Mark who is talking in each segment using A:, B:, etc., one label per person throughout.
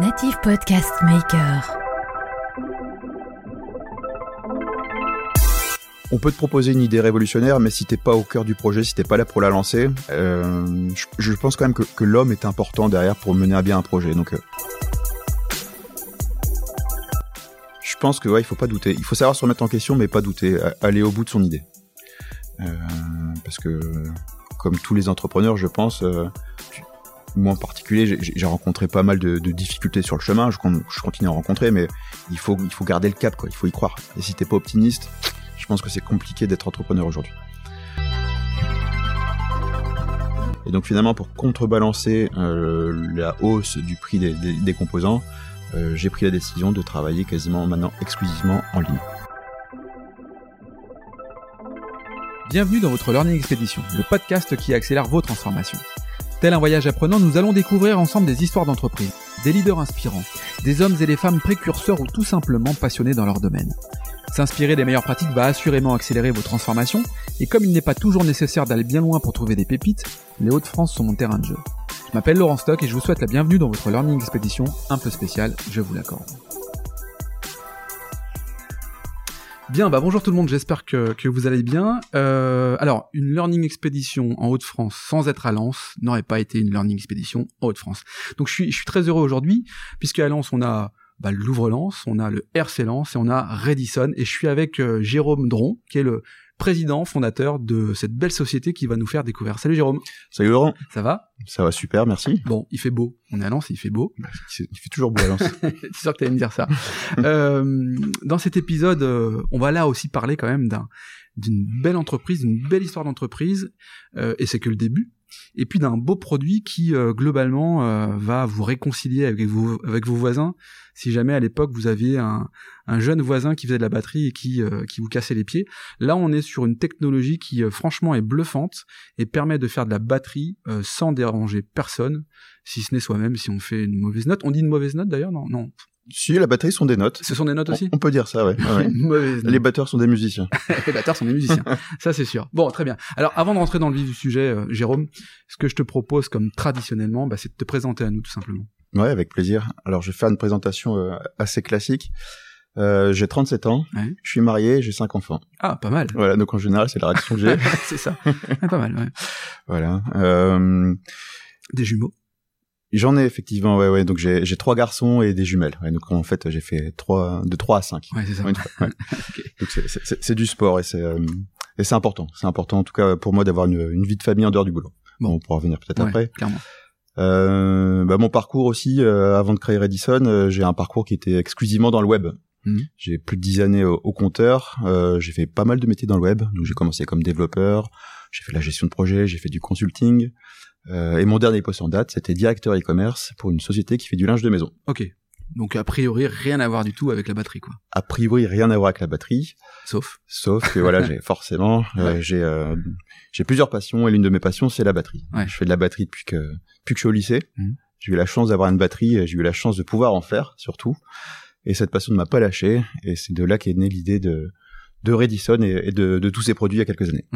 A: Native Podcast Maker.
B: On peut te proposer une idée révolutionnaire, mais si t'es pas au cœur du projet, si t'es pas là pour la lancer, euh, je, pense quand même que, l'homme est important derrière pour mener à bien un projet. Donc, euh, je pense que ouais, il faut pas douter. Il faut savoir se remettre en question, mais pas douter. Aller au bout de son idée. Euh, parce que, comme tous les entrepreneurs, je pense, moi en particulier, j'ai- rencontré pas mal de, difficultés sur le chemin. Je, con- je continue à en rencontrer, mais il faut, garder le cap, quoi. Il faut y croire. Et si t'es pas optimiste, je pense que c'est compliqué d'être entrepreneur aujourd'hui. Et donc finalement, pour contrebalancer euh, la hausse du prix des composants, euh, j'ai pris la décision de travailler quasiment maintenant exclusivement en ligne.
C: Bienvenue dans votre Learning Expedition, le podcast qui accélère vos transformations. Tel un voyage apprenant, nous allons découvrir ensemble des histoires d'entreprise, des leaders inspirants, des hommes et des femmes précurseurs ou tout simplement passionnés dans leur domaine. S'inspirer des meilleures pratiques va assurément accélérer vos transformations, et comme il n'est pas toujours nécessaire d'aller bien loin pour trouver des pépites, les Hauts-de-France sont mon terrain de jeu. Je m'appelle Laurent Stock et je vous souhaite la bienvenue dans votre Learning Expedition un peu spéciale, je vous l'accorde. Bien, bah bonjour tout le monde, j'espère que, que vous allez bien. Euh, alors, une learning expédition en Haute-France sans être à Lens n'aurait pas été une learning expédition en Haute-France. Donc je suis, je suis très heureux aujourd'hui, puisque à Lens on a bah, le Louvre-Lens, on a le RC Lens et on a Redison, et je suis avec euh, Jérôme Dron, qui est le président fondateur de cette belle société qui va nous faire découvrir. Salut Jérôme,
B: Salut Laurent,
C: ça va?
B: Ça va super, merci.
C: Bon, il fait beau, on est à Lens, il fait beau.
B: Il fait toujours beau à Lens.
C: C'est sûr que tu allais me dire ça. Euh, dans cet épisode, euh, on va là aussi parler quand même d'un d'une belle entreprise, d'une belle histoire d'entreprise, euh, et c'est que le début. Et puis d'un beau produit qui euh, globalement euh, va vous réconcilier avec vos avec vos voisins. Si jamais à l'époque vous aviez un, un jeune voisin qui faisait de la batterie et qui euh, qui vous cassait les pieds, là on est sur une technologie qui franchement est bluffante et permet de faire de la batterie sans déranger personne, si ce n'est soi-même si on fait une mauvaise note. On dit une mauvaise note d'ailleurs non? Non
B: si, la batterie sont des notes.
C: ce sont des notes aussi
B: on peut dire ça, ouais. Les batteurs sont des musiciens.
C: Les batteurs sont des musiciens. ça, c'est sûr. Bon, très bien. Alors, avant de rentrer dans le vif du sujet, euh, Jérôme, ce que je te propose, comme traditionnellement, bah, c'est de te présenter à nous, tout simplement.
B: Ouais, avec plaisir. Alors, je vais faire une présentation euh, assez classique. Euh, j'ai 37 ans,
C: Ouais.
B: je suis marié, j'ai 5 enfants.
C: Ah, pas mal.
B: Voilà, donc en général, c'est la réaction que j'ai.
C: c'est ça. Ah, pas mal, ouais.
B: voilà. Euh,
C: Des jumeaux.
B: J'en ai effectivement, ouais, ouais. Donc j'ai trois garçons et des jumelles. Ouais, donc en fait, j'ai fait trois de 3 à 5.
C: Ouais, c'est ça.
B: Ouais. Donc c'est- du sport et c'est euh, et c'est important. C'est important en tout cas pour moi d'avoir une, une vie de famille en dehors du boulot.
C: Bon.
B: On pourra revenir peut-être
C: Ouais,
B: après.
C: clairement.
B: Euh, bah, mon parcours aussi, euh, avant de créer Redison, euh, j'ai un parcours qui était exclusivement dans le web.
C: Mhm.
B: J'ai plus de dix années au, au compteur. Euh, j'ai fait pas mal de métiers dans le web. Donc j'ai commencé comme développeur. J'ai fait la gestion de projet. J'ai fait du consulting. Euh, et mon dernier poste en date, c'était directeur e-commerce pour une société qui fait du linge de maison.
C: Ok. Donc, a priori, rien à voir du tout avec la batterie, quoi.
B: A priori, rien à voir avec la batterie,
C: Sauf.
B: sauf que voilà, j'ai forcément, euh,
C: Ouais.
B: j'ai euh, j'ai plusieurs passions et l'une de mes passions, c'est la batterie.
C: Ouais.
B: Je fais de la batterie depuis que depuis que je suis au lycée.
C: Mhm.
B: J'ai eu la chance d'avoir une batterie, et j'ai eu la chance de pouvoir en faire surtout. Et cette passion ne m'a pas lâché. Et c'est de là qu'est née l'idée de de Redison et, de, tous ces produits il y a quelques années.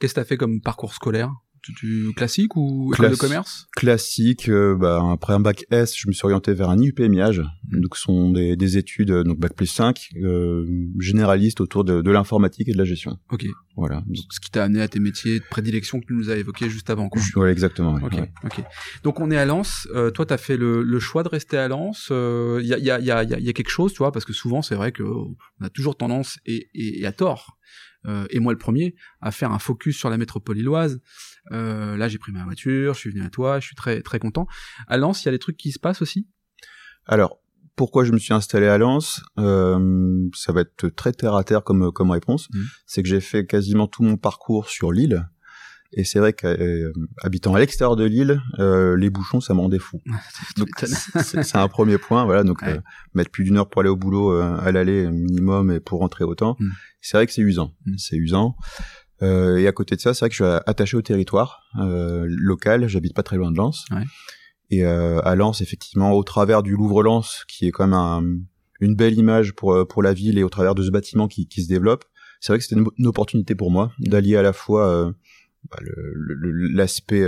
C: Qu'est-ce que t'as fait comme parcours scolaire? Tu, tu- Classique ou école de commerce?
B: Classique, euh, bah, après un bac S, je me suis orienté vers un IUP-MIAGE.
C: Mhm.
B: Donc ce sont des, des études, euh, donc bac plus 5, euh, généralistes autour de, de l'informatique et de la gestion.
C: Ok.
B: Voilà.
C: Ce qui t'a amené à tes métiers de prédilection que tu nous as évoqués juste avant, quoi.
B: Ouais, exactement. ouais,
C: Ok,
B: ouais.
C: ok. Donc on est à Lens. Euh, toi, t'as fait le, le choix de rester à Lens. Il y, a, y, a, y, a, y a- y a quelque chose, tu vois, parce que souvent c'est vrai que on a toujours tendance et, et, et à tort. euh, et moi le premier, à faire un focus sur la métropole illoise. Euh, là, j'ai pris ma voiture, je suis venu à toi, je suis très très content. À Lens, il y a des trucs qui se passent aussi?
B: Alors, pourquoi je me suis installé à Lens? Euh, Ça va être très terre à terre comme comme réponse.
C: Mhm.
B: C'est que j'ai fait quasiment tout mon parcours sur l'île. Et c'est vrai qu'habitant à l'extérieur de l'île, euh, les bouchons, ça me rendait fou. Donc c'est c'est un premier point, voilà. Donc
C: Ouais.
B: euh, mettre plus d'une heure pour aller au boulot euh, à l'aller minimum et pour rentrer autant,
C: Mm.
B: c'est vrai que c'est usant.
C: Mm.
B: C'est usant. Euh, et à côté de ça, c'est vrai que je suis attaché au territoire euh, local. J'habite pas très loin de Lens.
C: Ouais.
B: Et euh, à Lens, effectivement, au travers du Louvre-Lens, qui est quand même un, une belle image pour pour la ville, et au travers de ce bâtiment qui, qui se développe, c'est vrai que c'était une, une opportunité pour moi d'allier à la fois bah, l'aspect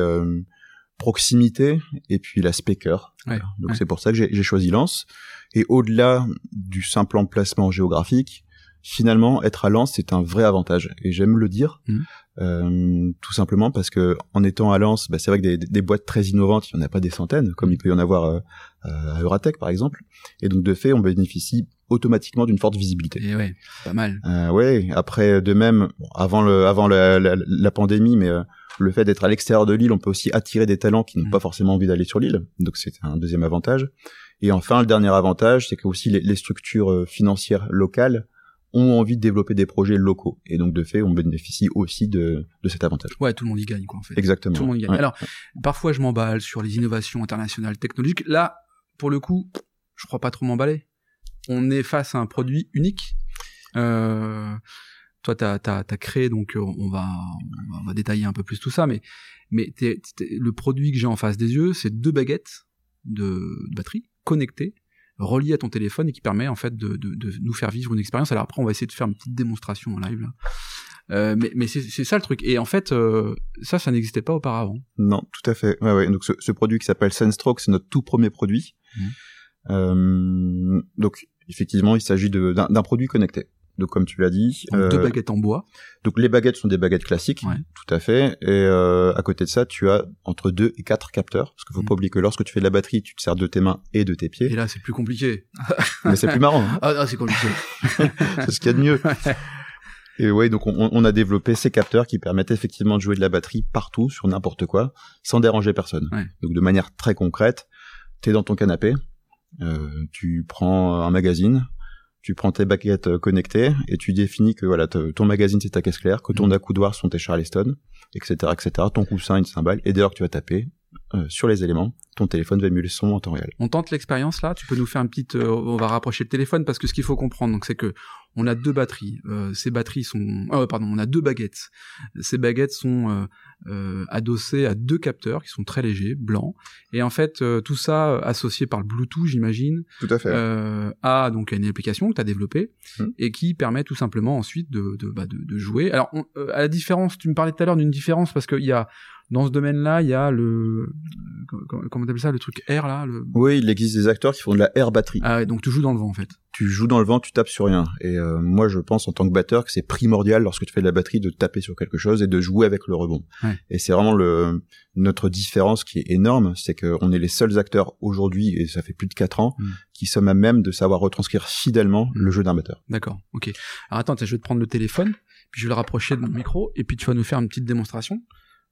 B: proximité et puis l'aspect cœur.
C: Ouais,
B: Donc
C: ouais.
B: c'est pour ça que j'ai j'ai choisi Lens. Et au-delà du simple emplacement géographique, finalement, être à Lens, c'est un vrai avantage. Et j'aime le dire,
C: Mhm.
B: euh, tout simplement parce que en étant à Lens, bah, c'est vrai que des, des boîtes très innovantes, il n'y en a pas des centaines, comme il peut y en avoir euh, à Euratech, par exemple. Et donc, de fait, on bénéficie automatiquement d'une forte visibilité.
C: Et ouais, pas mal.
B: Euh, ouais. Après, de même, bon, avant le, avant la, la, la pandémie, mais euh, le fait d'être à l'extérieur de l'île, on peut aussi attirer des talents qui n'ont
C: Mm.
B: pas forcément envie d'aller sur l'île. Donc c'est un deuxième avantage. Et enfin, le dernier avantage, c'est que aussi les, les structures euh, financières locales ont envie de développer des projets locaux. Et donc de fait, on bénéficie aussi de, de cet avantage.
C: Ouais, tout le monde y gagne, quoi, en fait.
B: Exactement.
C: Tout le monde y gagne.
B: Ouais.
C: Alors, parfois, je m'emballe sur les innovations internationales technologiques. Là, pour le coup, je crois pas trop m'emballer. On est face à un produit unique. Euh, toi, t'as as, créé, donc euh, on va, on va on va détailler un peu plus tout ça, mais mais le produit que j'ai en face des yeux, c'est deux baguettes de, de batterie connectées, reliées à ton téléphone et qui permet en fait de, de, de nous faire vivre une expérience. Alors après, on va essayer de faire une petite démonstration en live là. Euh, mais mais c'est c'est ça le truc. Et en fait, euh, ça, ça n'existait pas auparavant.
B: Non, tout à fait. Ouais, ouais. Donc ce, ce produit qui s'appelle Sunstroke, c'est notre tout premier produit.
C: Mhm.
B: Euh, donc effectivement, il s'agit d'un produit connecté. Donc comme tu l'as dit,
C: Donc,
B: euh,
C: deux baguettes en bois.
B: donc les baguettes sont des baguettes classiques,
C: Ouais.
B: tout à fait. Et euh, à côté de ça, tu as entre deux et quatre capteurs, parce qu'il faut
C: Mhm.
B: pas oublier que lorsque tu fais de la batterie, tu te sers de tes mains et de tes
C: Et
B: pieds.
C: là, c'est plus compliqué.
B: Mais c'est plus marrant, hein
C: Ah, non, c'est compliqué.
B: c'est ce qu'il y a de mieux. Et ouais, donc on, on a développé ces capteurs qui permettent effectivement de jouer de la batterie partout, sur n'importe quoi, sans déranger personne.
C: Ouais.
B: Donc de manière très concrète, t'es dans ton canapé, euh, tu prends un magazine, tu prends tes baguettes euh, connectées et tu définis que voilà, ton magazine c'est ta caisse claire, que ton
C: Mhm.
B: accoudoir sont tes Charleston, etc., etc., ton coussin une cymbale, et dès lors que tu vas taper euh, sur les éléments, ton téléphone va émuler le son en temps réel.
C: On tente l'expérience là. Tu peux nous faire une petite. euh, on va rapprocher le téléphone parce que ce qu'il faut comprendre, donc, c'est que on a deux batteries. Euh, ces batteries sont. ah, pardon, on a deux baguettes. Ces baguettes sont euh, euh, adossées à deux capteurs qui sont très légers, blancs. Et en fait, euh, tout ça associé par le Bluetooth, j'imagine,
B: Tout à fait.
C: euh, à donc à une application que tu as développée
B: Mhm.
C: et qui permet tout simplement ensuite de, de, bah, de, de jouer. Alors, on- euh, à la différence, tu me parlais tout à l'heure d'une différence parce qu'il y a dans ce domaine-là, il y a le euh, comment t'appelles ça, le truc air là, le
B: Oui, il existe des acteurs qui font de la air batterie.
C: ah donc tu joues dans le vent en fait.
B: tu joues dans le vent, tu tapes sur rien. Et euh, moi, je pense en tant que batteur que c'est primordial lorsque tu fais de la batterie de taper sur quelque chose et de jouer avec le rebond.
C: Ouais.
B: Et c'est vraiment le notre différence qui est énorme, c'est qu'on est les seuls acteurs aujourd'hui, et ça fait plus de quatre ans,
C: Mm.
B: qui sommes à même de savoir retranscrire fidèlement le jeu d'un batteur.
C: D'accord, ok. Alors attends, je vais te prendre le téléphone, puis je vais le rapprocher de mon micro, et puis tu vas nous faire une petite démonstration.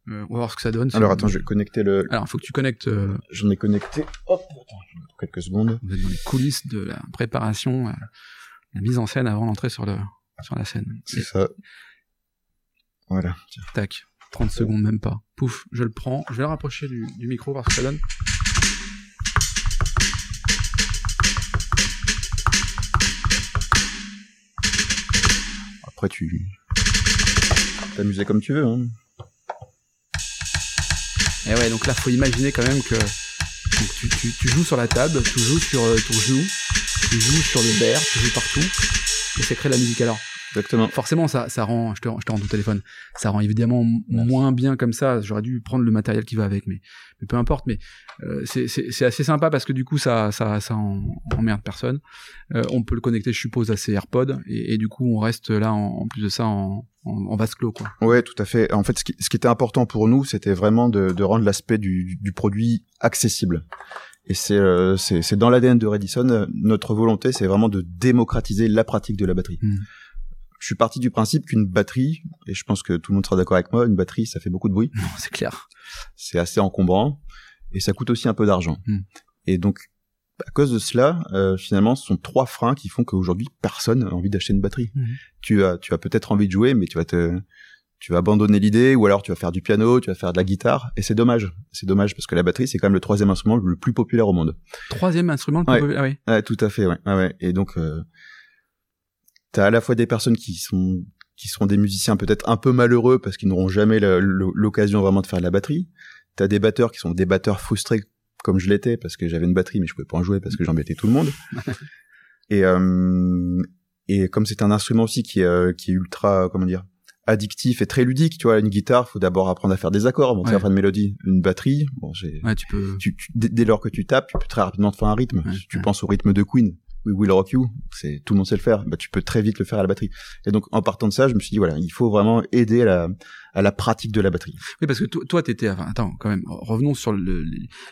C: Euh, on va voir ce que ça donne.
B: Alors attends, je vais connecter le...
C: Alors, faut que tu connectes. euh,
B: J'en ai connecté. Hop, attends, quelques secondes.
C: vous êtes dans les coulisses de la préparation, euh, la mise en scène avant l'entrée sur le sur la scène.
B: C'est ça. Voilà. Tiens.
C: Tac, 30 secondes même pas. Pouf, je le prends. Je vais le rapprocher du, du micro voir ce que ça donne.
B: Après, tu t'amuser comme tu veux. Hein.
C: Et ouais, donc là, faut imaginer quand même que tu joues sur la table, tu joues sur euh, ton genou, tu joues sur le verre, tu joues partout, et ça crée de la musique. Alors,
B: Exactement.
C: forcément, ça, ça rend, je te, je te rends ton téléphone, ça rend évidemment moins bien comme ça. J'aurais dû prendre le matériel qui va avec, mais, mais peu importe. Mais euh, c'est- assez sympa parce que du coup, ça, ça, ça en, emmerde personne. Euh, on peut le connecter, je suppose, à ses AirPods, et, et du coup, on reste là en, en plus de ça en, en, en vase clos, quoi.
B: Ouais, tout à fait. En fait, ce qui, ce qui était important pour nous, c'était vraiment de, de rendre l'aspect du, du- du produit accessible. Et c'est euh, dans l'ADN de Redison. euh, Notre volonté, c'est vraiment de démocratiser la pratique de la batterie.
C: Mm.
B: Je suis parti du principe qu'une batterie, et je pense que tout le monde sera d'accord avec moi, une batterie, ça fait beaucoup de bruit,
C: c'est clair.
B: c'est assez encombrant, et ça coûte aussi un peu d'argent.
C: Mm.
B: Et donc, à cause de cela, euh, finalement, ce sont trois freins qui font qu'aujourd'hui, personne n'a envie d'acheter une batterie.
C: Mhm.
B: Tu as, tu as peut-être envie de jouer, mais tu vas te, tu vas abandonner l'idée, ou alors tu vas faire du piano, tu vas faire de la guitare, et c'est dommage. C'est dommage parce que la batterie, c'est quand même le troisième instrument le plus populaire au monde.
C: Troisième instrument, le plus
B: Ouais.
C: populaire- ah oui.
B: Ouais, tout à fait, ouais. ouais, ouais. Et donc, euh, t'as à la fois des personnes qui sont qui sont des musiciens peut-être un peu malheureux parce qu'ils n'auront jamais l'occasion vraiment de faire de la batterie. T'as des batteurs qui sont des batteurs frustrés comme je l'étais parce que j'avais une batterie mais je pouvais pas en jouer parce que j'embêtais tout le monde. et euh, et comme c'est un instrument aussi qui est euh, qui est ultra comment dire addictif et très ludique. Tu vois, une guitare, faut d'abord apprendre à faire des accords avant de
C: Ouais.
B: faire une mélodie. Une batterie, bon, j'ai,
C: Ouais, tu peux.
B: tu, tu- dès, lors que tu tapes, tu peux très rapidement te faire un rythme.
C: Ouais,
B: tu penses au rythme de Queen, We Will Rock You, c'est tout le monde sait le faire. Bah, tu peux très vite le faire à la batterie. Et donc, en partant de ça, je me suis dit voilà, il faut vraiment aider la, à la pratique de la batterie.
C: Oui, parce que to- toi, t'étais. Enfin, attends, quand même. Revenons sur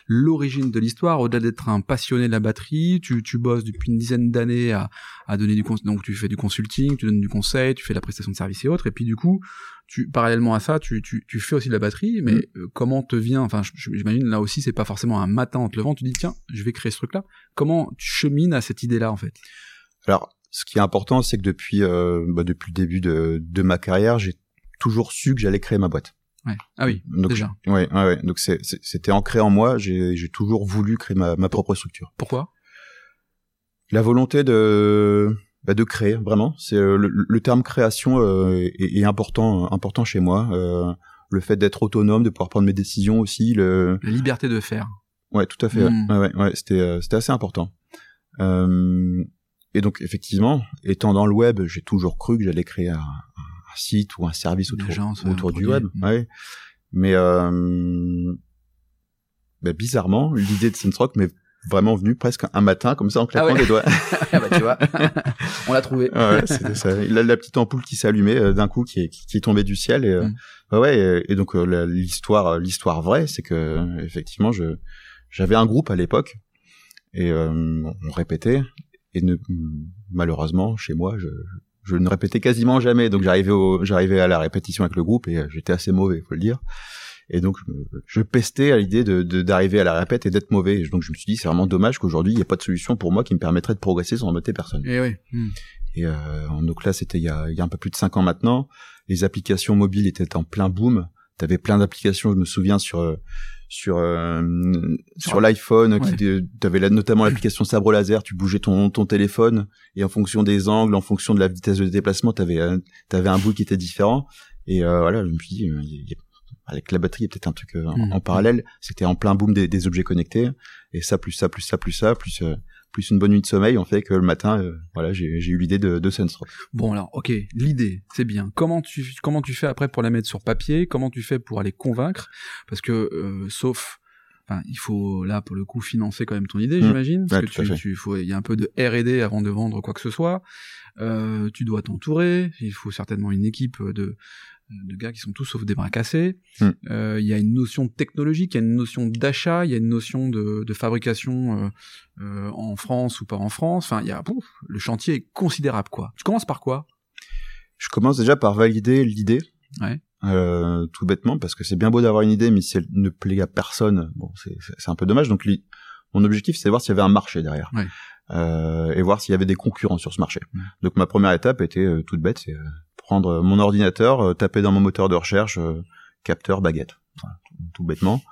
C: l'origine de l'histoire. Au-delà d'être un passionné de la batterie, tu, tu bosses depuis une dizaine d'années à, à donner du cons- donc tu fais du consulting, tu donnes du conseil, tu fais de la prestation de services et autres. Et puis du coup, tu parallèlement à ça, tu, tu, tu fais aussi de la batterie. Mais
B: Mm.
C: euh, comment te vient Enfin, j'imagine là aussi, c'est pas forcément un matin en te levant, tu dis tiens, je vais créer ce truc-là. Comment tu chemines à cette idée-là en fait?
B: Alors, ce qui est important, c'est que depuis, euh, bah, depuis le début de, de ma carrière, j'ai toujours su que j'allais créer ma boîte.
C: Ouais. Ah oui,
B: Donc,
C: déjà.
B: Ouais, ouais, ouais. Donc c'était ancré en moi. J'ai toujours voulu créer ma, ma propre structure.
C: Pourquoi?
B: La volonté de bah, de créer vraiment. C'est euh, le, le terme création euh, est, est important important chez moi. Euh, le fait d'être autonome, de pouvoir prendre mes décisions aussi. Le
C: La liberté de faire.
B: ouais, tout à fait. ouais.
C: Mm.
B: Ouais, ouais, ouais, c'était c'était assez important. Euh, et donc effectivement, étant dans le web, j'ai toujours cru que j'allais créer un, un site ou un service autour,
C: agence, un
B: autour du
C: produit.
B: web. Ouais. Mais euh, bah, bizarrement, l'idée de Synthrock m'est vraiment venue presque un matin, comme ça, en claquant
C: Ah ouais.
B: des doigts.
C: ah bah tu vois, on l'a trouvé.
B: Ah ouais, c'était ça. Il a la petite ampoule qui s'allumait euh, d'un coup, qui est, qui, qui tombée du ciel. Et, euh,
C: Mm.
B: ouais, ouais, et, et donc euh, la- l'histoire, l'histoire vraie, c'est que effectivement, je j'avais un groupe à l'époque et euh, on répétait. Et ne, malheureusement, chez moi, je, je ne répétais quasiment jamais. Donc j'arrivais j'arrivais à la répétition avec le groupe et euh, j'étais assez mauvais, faut le dire. Et donc je, pestais à l'idée de de- d'arriver à la répète et d'être mauvais. Et donc je me suis dit, c'est vraiment dommage qu'aujourd'hui il n'y ait pas de solution pour moi qui me permettrait de progresser sans embêter personne.
C: Et oui. Hmm.
B: Et euh, donc là, c'était il y a, il y a un peu plus de cinq ans maintenant. Les applications mobiles étaient en plein boom. T'avais plein d'applications, je me souviens sur euh, sur euh, sur l'iPhone,
C: Ouais.
B: t'avais là, notamment l'application sabre laser. Tu bougeais ton ton téléphone et en fonction des angles, en fonction de la vitesse de déplacement, t'avais euh, t'avais un bout qui était différent. Et euh, voilà, je me suis dit, euh, y a- avec la batterie, il y a peut-être un truc euh, en,
C: Mm.
B: en parallèle. C'était en plein boom des, des objets connectés. Et ça, plus ça, plus ça, plus ça, plus euh, plus une bonne nuit de sommeil, on fait que le matin, euh, voilà, j'ai eu l'idée de, de Sunstroke.
C: Bon alors, ok, l'idée, c'est bien. Comment tu comment tu fais après pour la mettre sur papier? Comment tu fais pour aller convaincre? Parce que euh, sauf, enfin, il faut là pour le coup financer quand même ton idée,
B: Mm.
C: j'imagine. Parce
B: Ouais,
C: que tu, tu faut, il y a un peu de R&D avant de vendre quoi que ce soit. Euh, tu dois t'entourer. Il faut certainement une équipe de de gars qui sont tous sauf des bras cassés.
B: Mm.
C: Euh, Il y a une notion technologique, il y a une notion d'achat, il y a une notion de, de fabrication euh, euh, en France ou pas en France. Enfin, il y a pouf, le chantier est considérable quoi. Tu commences par quoi?
B: Je commence déjà par valider l'idée.
C: Ouais.
B: Euh, tout bêtement, parce que c'est bien beau d'avoir une idée, mais si elle ne plaît à personne, bon, c'est un peu dommage. Donc, mon objectif, c'est de voir s'il y avait un marché derrière.
C: Ouais.
B: Euh, et voir s'il y avait des concurrents sur ce marché.
C: Ouais.
B: Donc, ma première étape était euh, toute bête, c'est euh, prendre mon ordinateur, taper dans mon moteur de recherche, capteur, baguette. Voilà, tout, tout bêtement.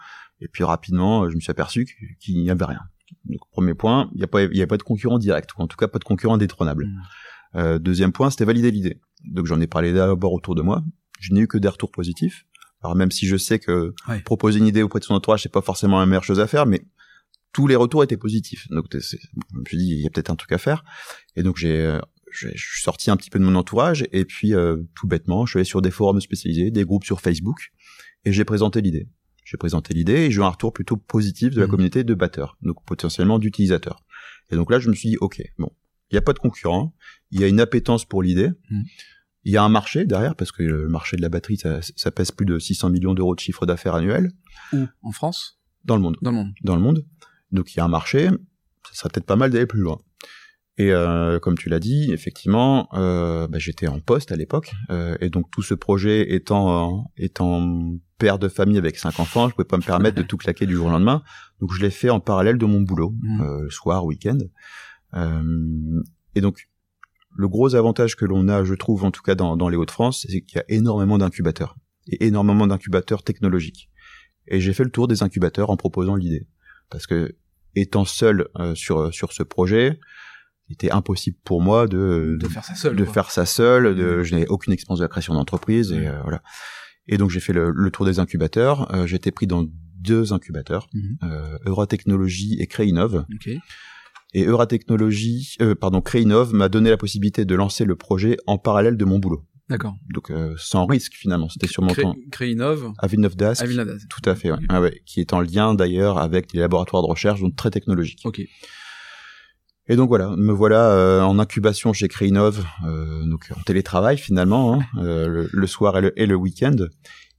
B: Et puis, rapidement, je me suis aperçu qu'il n'y avait rien. Donc, premier point, il n'y a, pas- il y a pas de concurrent direct, ou en tout cas pas de concurrent indétrônable.
C: Mm.
B: Euh, deuxième point, c'était valider l'idée. Donc j'en ai parlé d'abord autour de moi. Je n'ai eu que des retours positifs. Alors même si je sais que proposer une idée auprès de son entourage, c'est pas forcément la meilleure chose à faire, mais tous les retours étaient positifs. Donc je me suis dit, il y a peut-être un truc à faire. Et donc j'ai, euh, j'ai- je suis sorti un petit peu de mon entourage et puis euh, tout bêtement, je suis allé sur des forums spécialisés, des groupes sur Facebook et j'ai présenté l'idée. J'ai présenté l'idée et j'ai eu un retour plutôt positif de la
C: Mhm.
B: communauté de batteurs, donc potentiellement d'utilisateurs. Et donc là, je me suis dit, ok, bon, il n'y a pas de concurrent, il y a une appétence pour l'idée,
C: Mhm.
B: il y a un marché derrière, parce que le marché de la batterie, ça, ça pèse plus de 600 millions d'euros de chiffre d'affaires annuel
C: Où? En France?
B: Dans le monde.
C: Dans le monde.
B: Dans le monde. Donc il y a un marché, ça serait peut-être pas mal d'aller plus loin. Et euh, comme tu l'as dit, effectivement, euh, bah, j'étais en poste à l'époque, euh, et donc tout ce projet étant euh, étant père de famille avec cinq enfants, je pouvais pas me permettre de tout claquer du jour au lendemain. Donc je l'ai fait en parallèle de mon boulot,
C: Mhm.
B: euh, soir, week-end. Euh, et donc le gros avantage que l'on a, je trouve en tout cas dans, dans les Hauts-de-France, c'est qu'il y a énormément d'incubateurs et énormément d'incubateurs technologiques. Et j'ai fait le tour des incubateurs en proposant l'idée, parce que étant seul euh, sur sur ce projet, il était impossible pour moi de
C: De faire ça seul.
B: de
C: quoi.
B: faire ça seul. De, je n'avais aucune expérience de la création d'entreprise et
C: Ouais.
B: euh, voilà. Et donc j'ai fait le, le tour des incubateurs. Euh, été pris dans deux incubateurs,
C: Mhm.
B: euh, Euratechnologie et Créinov.
C: Ok.
B: Et Euratechnologie, euh, pardon, Créinov m'a donné la possibilité de lancer le projet en parallèle de mon boulot.
C: D'accord.
B: Donc euh, sans risque finalement. C'était sur mon
C: Cré
B: temps.
C: Créinov
B: À Villeneuve d'Ascq. Tout à fait, ouais.
C: Ok.
B: Ah ouais, qui est en lien d'ailleurs avec les laboratoires de recherche, donc très technologiques.
C: Ok.
B: Et donc voilà, me voilà euh, en incubation chez Créinov, euh, donc en télétravail finalement, hein, euh, le, le soir et le, et le week-end.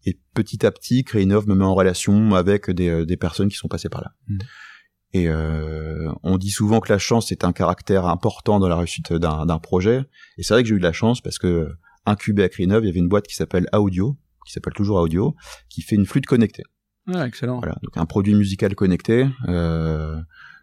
B: Et petit à petit, Créinov me met en relation avec des, euh, des personnes qui sont passées par là.
C: Mm.
B: Et euh, on dit souvent que la chance est un caractère important dans la réussite d'un d'un projet. Et c'est vrai que j'ai eu de la chance parce que incubé à Créinov, il y avait une boîte qui s'appelle Audio, qui s'appelle toujours Audio, qui fait une flûte connectée.
C: Ah, excellent.
B: Voilà, donc un produit musical connecté euh,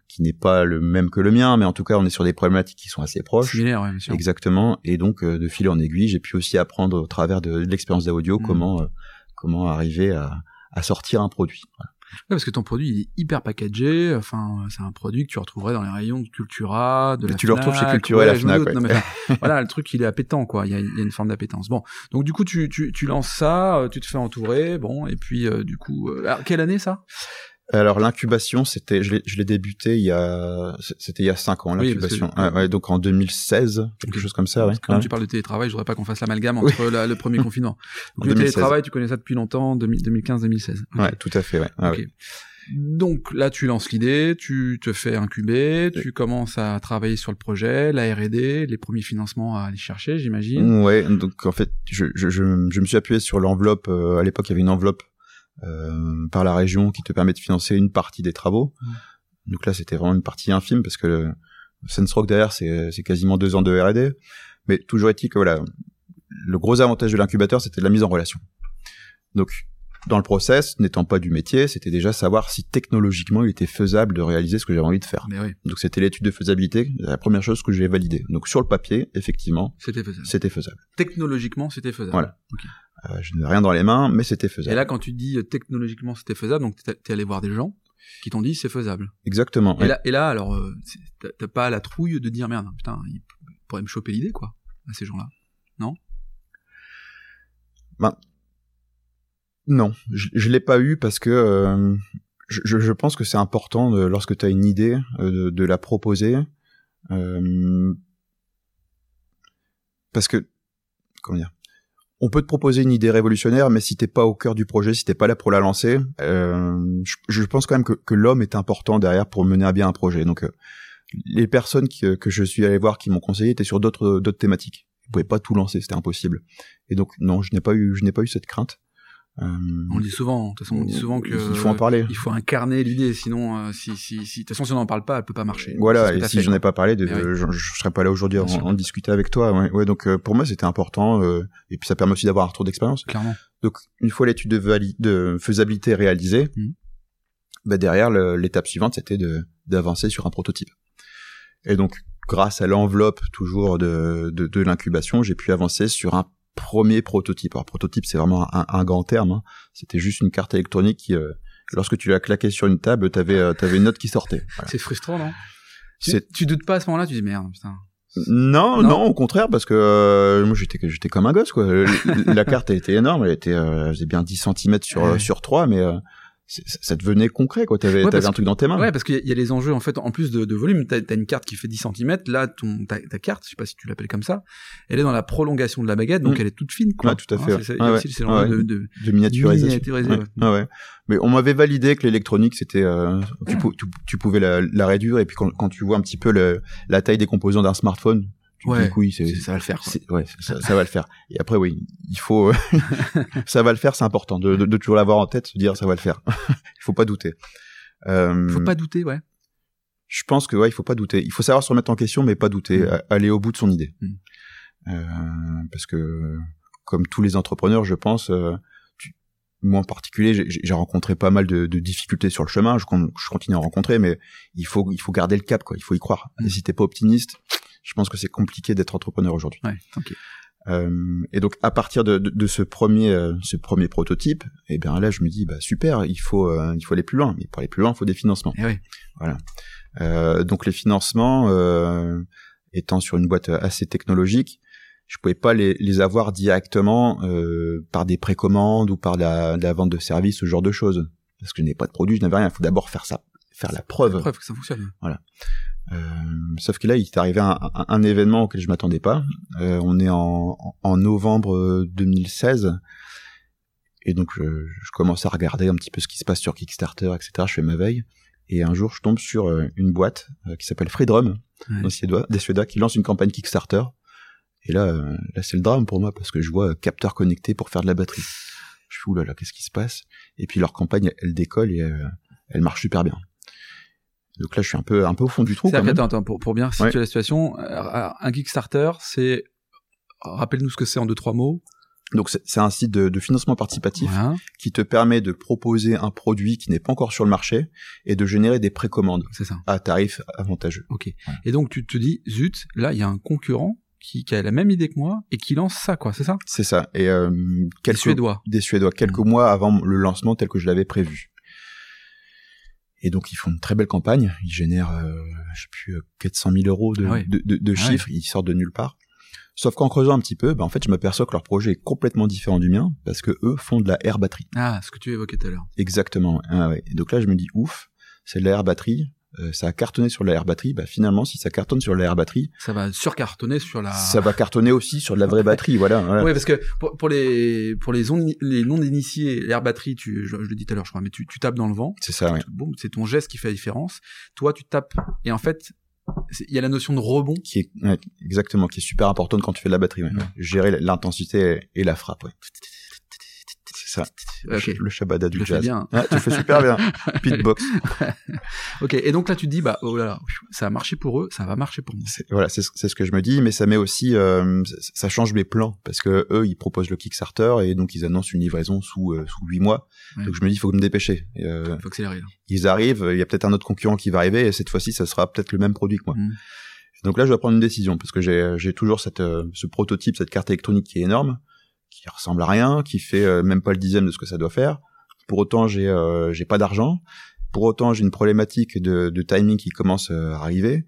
B: qui n'est pas le même que le mien, mais en tout cas on est sur des problématiques qui sont assez proches.
C: Similaire, ouais, bien sûr.
B: Exactement. Et donc euh, de fil en aiguille, j'ai pu aussi apprendre au travers de, de l'expérience d'audio
C: Mhm.
B: comment euh, comment arriver à, à sortir un produit. Voilà.
C: Ouais, parce que ton produit il est hyper packagé. Enfin, c'est un produit que tu retrouverais dans les rayons de Cultura, de
B: Mais
C: la
B: tu le retrouves chez Cultura et la Fnac, ouais.
C: Non, mais enfin, voilà, le truc il est appétant quoi. Il y a, il y a une forme d'appétence. Bon, donc du coup tu, tu, tu lances ça, euh, tu te fais entourer, bon, et puis euh, du coup, euh, alors, quelle année ça?
B: Alors l'incubation, c'était, je l'ai, débuté il y a, c'était il y a cinq ans
C: Oui,
B: l'incubation. Ouais, donc en 2016, quelque chose comme ça. Ouais. Ouais.
C: tu parles de télétravail, je voudrais pas qu'on fasse l'amalgame entre la- le premier confinement. Donc le
B: 2016.
C: télétravail, tu connais ça depuis longtemps, 2015-2016. Ok.
B: Ouais, tout à fait. Ouais. Ouais,
C: Ok.
B: ouais.
C: Donc là, tu lances l'idée, tu te fais incuber, tu commences à travailler sur le projet, la R&D, les premiers financements à aller chercher, j'imagine.
B: Ouais, donc en fait, je, je, je, je me suis appuyé sur l'enveloppe. euh, à l'époque, il y avait une enveloppe par la région qui te permet de financer une partie des travaux. Donc là, c'était vraiment une partie infime parce que le Sensrock derrière, c'est c'est quasiment deux ans de R&D. Mais toujours est-il que voilà, le gros avantage de l'incubateur, c'était de la mise en relation. Donc dans le process, n'étant pas du métier, c'était déjà savoir si technologiquement il était faisable de réaliser ce que j'avais envie de faire.
C: Mais oui,
B: Donc c'était l'étude de faisabilité, la première chose que j'ai validée. Donc sur le papier, effectivement,
C: c'était faisable.
B: c'était faisable.
C: Technologiquement, c'était faisable.
B: Voilà.
C: Ok.
B: Euh, je n'ai rien dans les mains, mais c'était
C: Et
B: faisable.
C: là, quand tu dis euh, technologiquement, c'était faisable, donc t'es t'es allé voir des gens qui t'ont dit c'est faisable.
B: Exactement.
C: Et,
B: ouais.
C: là, et là, alors, euh, t'as- pas la trouille de dire merde, putain, ils pourraient me choper l'idée, quoi, à ces gens-là.
B: Non, je, je l'ai pas eu parce que je, je pense que c'est important de- lorsque tu as une idée de, de la proposer. parce que comment dire on peut te proposer une idée révolutionnaire, mais si t'es pas au cœur du projet, si t'es pas là pour la lancer, euh, je, je pense quand même que, que l'homme est important derrière pour mener à bien un projet. Donc, euh, les personnes euh, que je suis allé voir qui m'ont conseillé étaient sur d'autres d'autres thématiques. Ils pouvaient pas tout lancer, c'était impossible. Et donc, non, je n'ai pas eu je n'ai pas eu cette crainte. Euh,
C: On le dit souvent, de toute façon, on dit souvent que
B: il faut en parler.
C: il faut incarner l'idée, sinon, euh, si, si, si, de toute façon, si on n'en parle pas, elle peut pas marcher.
B: Voilà, et si j'en ai pas parlé, de,
C: oui.
B: je, je serais pas là aujourd'hui en, en discuter avec toi. Ouais, ouais donc euh, pour moi c'était important, euh, et puis ça permet aussi d'avoir un retour d'expérience.
C: Clairement.
B: Donc une fois l'étude de, de faisabilité réalisée,
C: Mhm.
B: bah, derrière l'étape suivante c'était de d'avancer sur un prototype. Et donc grâce à l'enveloppe toujours de, de, de l'incubation, j'ai pu avancer sur un premier prototype. Alors prototype c'est vraiment un, un grand terme. hein. C'était juste une carte électronique qui, euh, lorsque tu l'as claqué sur une table, t'avais euh, t'avais une note qui sortait. Voilà.
C: C'est frustrant, non? Tu, doutes pas à ce moment-là, tu dis merde, putain.
B: Non,
C: Non.
B: non, au contraire, parce que euh, moi j'étais j'étais comme un gosse quoi. La carte elle était énorme, elle était euh, elle faisait bien 10 cm sur
C: Ouais.
B: sur 3 mais euh, ça devenait concret quoi. T'avais
C: Ouais,
B: un truc dans tes mains.
C: Ouais, parce qu'il y y a les enjeux, en fait, en plus de, de volume, t'as as une carte qui fait 10 cm, là, ton, ta, ta carte, je sais pas si tu l'appelles comme ça, elle est dans la prolongation de la baguette, donc
B: Mm.
C: elle est toute fine, quoi.
B: Ouais, tout à fait, ouais.
C: aussi de, de-
B: de miniaturisation.
C: Miniaturisé,
B: Ouais. Mais on m'avait validé que l'électronique c'était euh, tu, pou- tu, tu pouvais la, la réduire et puis quand, quand tu vois un petit peu le, la taille des composants d'un smartphone, tu
C: Ouais,
B: dis oui,
C: ça va le faire,
B: ouais, ça, ça va le faire. Et après oui, il faut ça va le faire, c'est important de, de, de toujours l'avoir en tête, se dire ça va le faire. il faut pas douter. Euh,
C: Faut pas douter, ouais.
B: je pense que ouais, il faut pas douter. Il faut savoir se remettre en question, mais pas douter,
C: Mm.
B: aller au bout de son idée.
C: Mm.
B: Euh, parce que comme tous les entrepreneurs, je pense, euh, tu- moi en particulier, j'ai- j'ai rencontré pas mal de, de difficultés sur le chemin. Je, con- je continue à en rencontrer, mais il faut il faut garder le cap, quoi. Il faut y croire.
C: Mm.
B: Et si t'es pas optimiste, je pense que c'est compliqué d'être entrepreneur aujourd'hui.
C: Ouais, ok.
B: Euh, et donc à partir de, de, de ce premier euh, ce premier prototype, et bien là je me dis bah super, il faut euh, il faut aller plus loin. Mais pour aller plus loin, il faut des financements.
C: Et ouais.
B: Euh, donc les financements, euh, étant sur une boîte assez technologique, je pouvais pas les, les avoir directement euh, par des précommandes ou par la, la vente de services, ce genre de choses. Parce que je n'ai pas de produit, je n'avais rien. Il faut d'abord faire ça, faire la preuve.
C: Preuve que ça fonctionne.
B: Euh, sauf que là, il est arrivé un, un, un événement auquel je m'attendais pas. Euh, on est en, en novembre 2016. Et donc, je, je, commence à regarder un petit peu ce qui se passe sur Kickstarter, etc. Je fais ma veille. Et un jour, je tombe sur une boîte qui s'appelle Freedrum, ouais. des, Suédois, des Suédois, qui lance une campagne Kickstarter. Et là, là c'est le drame pour moi, parce que je vois capteur connecté pour faire de la batterie. Je fais, oulala, qu'est-ce qui se passe? Et puis leur campagne, elle décolle et elle, elle marche super bien. Donc là, je suis un peu, un peu au fond du trou.
C: Quand même. Attends, attends, pour, pour bien situer ouais. la situation, un Kickstarter, c'est, rappelle-nous ce que c'est en deux, trois mots.
B: Donc c'est un site de, de financement participatif qui te permet de proposer un produit qui n'est pas encore sur le marché et de générer des précommandes à tarif avantageux.
C: Ok. Ouais. Et donc tu te dis zut, là il y a un concurrent qui, qui, a la même idée que moi et qui lance ça quoi, c'est ça?
B: C'est ça. Et euh, quelques,
C: des Suédois.
B: Des Suédois quelques mmh. mois avant le lancement tel que je l'avais prévu. Et donc ils font une très belle campagne. Ils génèrent, euh, je sais plus, 400 000 euros de, ah ouais. de, de, de ah chiffres. Ils sortent de nulle part. Sauf qu'en creusant un petit peu, bah, en fait, je m'aperçois que leur projet est complètement différent du mien parce que eux font de la air batterie.
C: Ah, ce que tu évoquais tout à l'heure.
B: Exactement. Ah, ouais. Et donc là, je me dis ouf, c'est de la air batterie. Euh, ça a cartonné sur la air batterie. Bah finalement, si ça cartonne sur la air batterie,
C: ça va surcartonner sur la.
B: Ça va cartonner aussi sur de la vraie batterie, voilà, voilà.
C: Oui, parce que pour, pour les pour les, on, les non initiés, l'air batterie, tu, je, je le dis tout à l'heure, je crois, mais tu, tu tapes dans le vent.
B: C'est ça. Ouais.
C: Bon, c'est ton geste qui fait la différence. Toi, tu tapes et en fait, il y a la notion de rebond
B: qui est ouais, exactement qui est super importante quand tu fais de la batterie. Ouais. Ouais. Gérer l'intensité et la frappe. Ouais. C'est ça.
C: Okay.
B: Le Shabada du
C: je
B: jazz.
C: Bien.
B: Ah, tu fais super bien. Pitbox.
C: ok. Et donc là, tu te dis, bah, oh là là, ça a marché pour eux, ça va marcher pour moi.
B: Voilà, c'est ce que je me dis, mais ça met aussi, euh, ça change mes plans parce que eux, ils proposent le Kickstarter et donc ils annoncent une livraison sous euh, sous huit mois. Ouais. Donc je me dis, il faut me dépêcher.
C: Il euh, faut accélérer. Là.
B: Ils arrivent, il y a peut-être un autre concurrent qui va arriver et cette fois-ci, ça sera peut-être le même produit que moi. Mm. Donc là, je dois prendre une décision parce que j'ai toujours cette euh, ce prototype, cette carte électronique qui est énorme qui ressemble à rien, qui fait euh, même pas le dixième de ce que ça doit faire. Pour autant, j'ai euh, j'ai pas d'argent. Pour autant, j'ai une problématique de, de, timing qui commence euh, à arriver.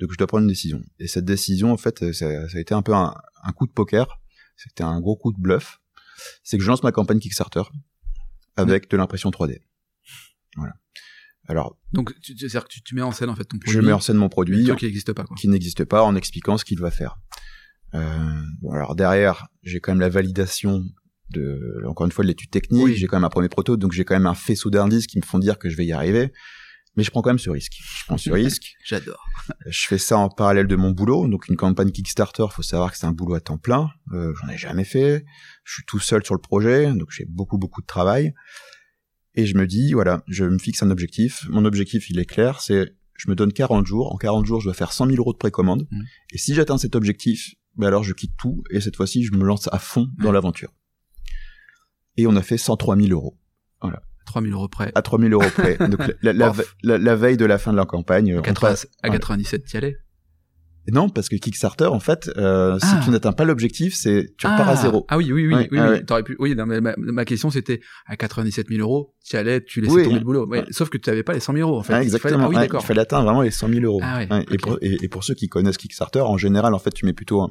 B: Donc, je dois prendre une décision. Et cette décision, en fait, ça, ça a été un peu un, un coup de poker. C'était un gros coup de bluff. C'est que je lance ma campagne Kickstarter avec de l'impression 3D. Voilà. Alors,
C: donc, c'est-à-dire que tu, tu, mets en scène en fait ton produit.
B: Je mets en scène mon produit,
C: qui n'existe pas, quoi.
B: qui n'existe pas, en expliquant ce qu'il va faire. Euh, bon, alors derrière, j'ai quand même la validation de, encore une fois, de l'étude technique. Oui. J'ai quand même un premier proto, donc j'ai quand même un faisceau d'indices qui me font dire que je vais y arriver. Mais je prends quand même ce risque. Je prends ce risque.
C: J'adore.
B: Je fais ça en parallèle de mon boulot. Donc une campagne Kickstarter, faut savoir que c'est un boulot à temps plein. Euh, J'en ai jamais fait. Je suis tout seul sur le projet, donc j'ai beaucoup beaucoup de travail. Et je me dis, voilà, je me fixe un objectif. Mon objectif, il est clair, c'est je me donne 40 jours. En 40 jours, je dois faire 100 000 euros de précommande. Mmh. Et si j'atteins cet objectif, ben alors je quitte tout et cette fois-ci je me lance à fond dans l'aventure. Et on a fait 103 000 euros. Voilà.
C: 3 000 euros près.
B: À 3 000 euros près. Donc la, la, la, la, veille de la fin de la campagne.
C: À, 80, à 97, t'y allais
B: non, parce que Kickstarter, en fait, euh, ah. si tu n'atteins pas l'objectif, c'est tu repars
C: ah.
B: à zéro.
C: Ah oui, oui, oui, ouais, oui, ah, oui. Ouais. pu. Oui, non, mais ma, ma question c'était à 97 000 euros, tu allais, tu laissais oui. tomber le boulot. Ouais, sauf que tu n'avais pas les 100 000 euros. En fait.
B: Ah, exactement. Il fallait, ah, oui, il fallait atteindre vraiment les 100 000 euros. Ah, ouais, okay. et, pour, et, et, pour, ceux qui connaissent Kickstarter, en général, en fait, tu mets plutôt un,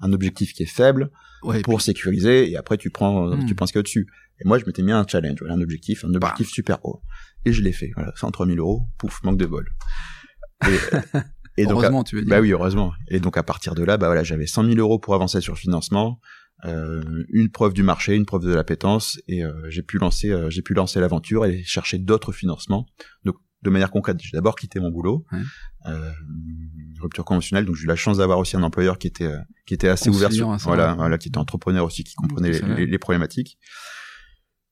B: un objectif qui est faible pour puis... sécuriser, et après tu prends, hmm. tu prends ce qu'il y a au-dessus. Et moi, je m'étais mis un challenge, un objectif, un objectif bah. super haut. Et je l'ai fait. Voilà, 103 000 euros. Pouf, manque de bol. Et,
C: Et heureusement, donc, tu veux dire.
B: Bah oui, heureusement. Et donc à partir de là, bah voilà, j'avais 100 000 euros pour avancer sur le financement, euh, une preuve du marché, une preuve de l'appétence, et euh, j'ai pu lancer, euh, j'ai pu lancer l'aventure et chercher d'autres financements. Donc de manière concrète, j'ai d'abord quitté mon boulot, ouais. Euh, rupture conventionnelle. Donc j'ai eu la chance d'avoir aussi un employeur qui était, euh, qui était assez ouvert, sur, voilà, voilà, qui était entrepreneur aussi, qui comprenait les, les, les problématiques.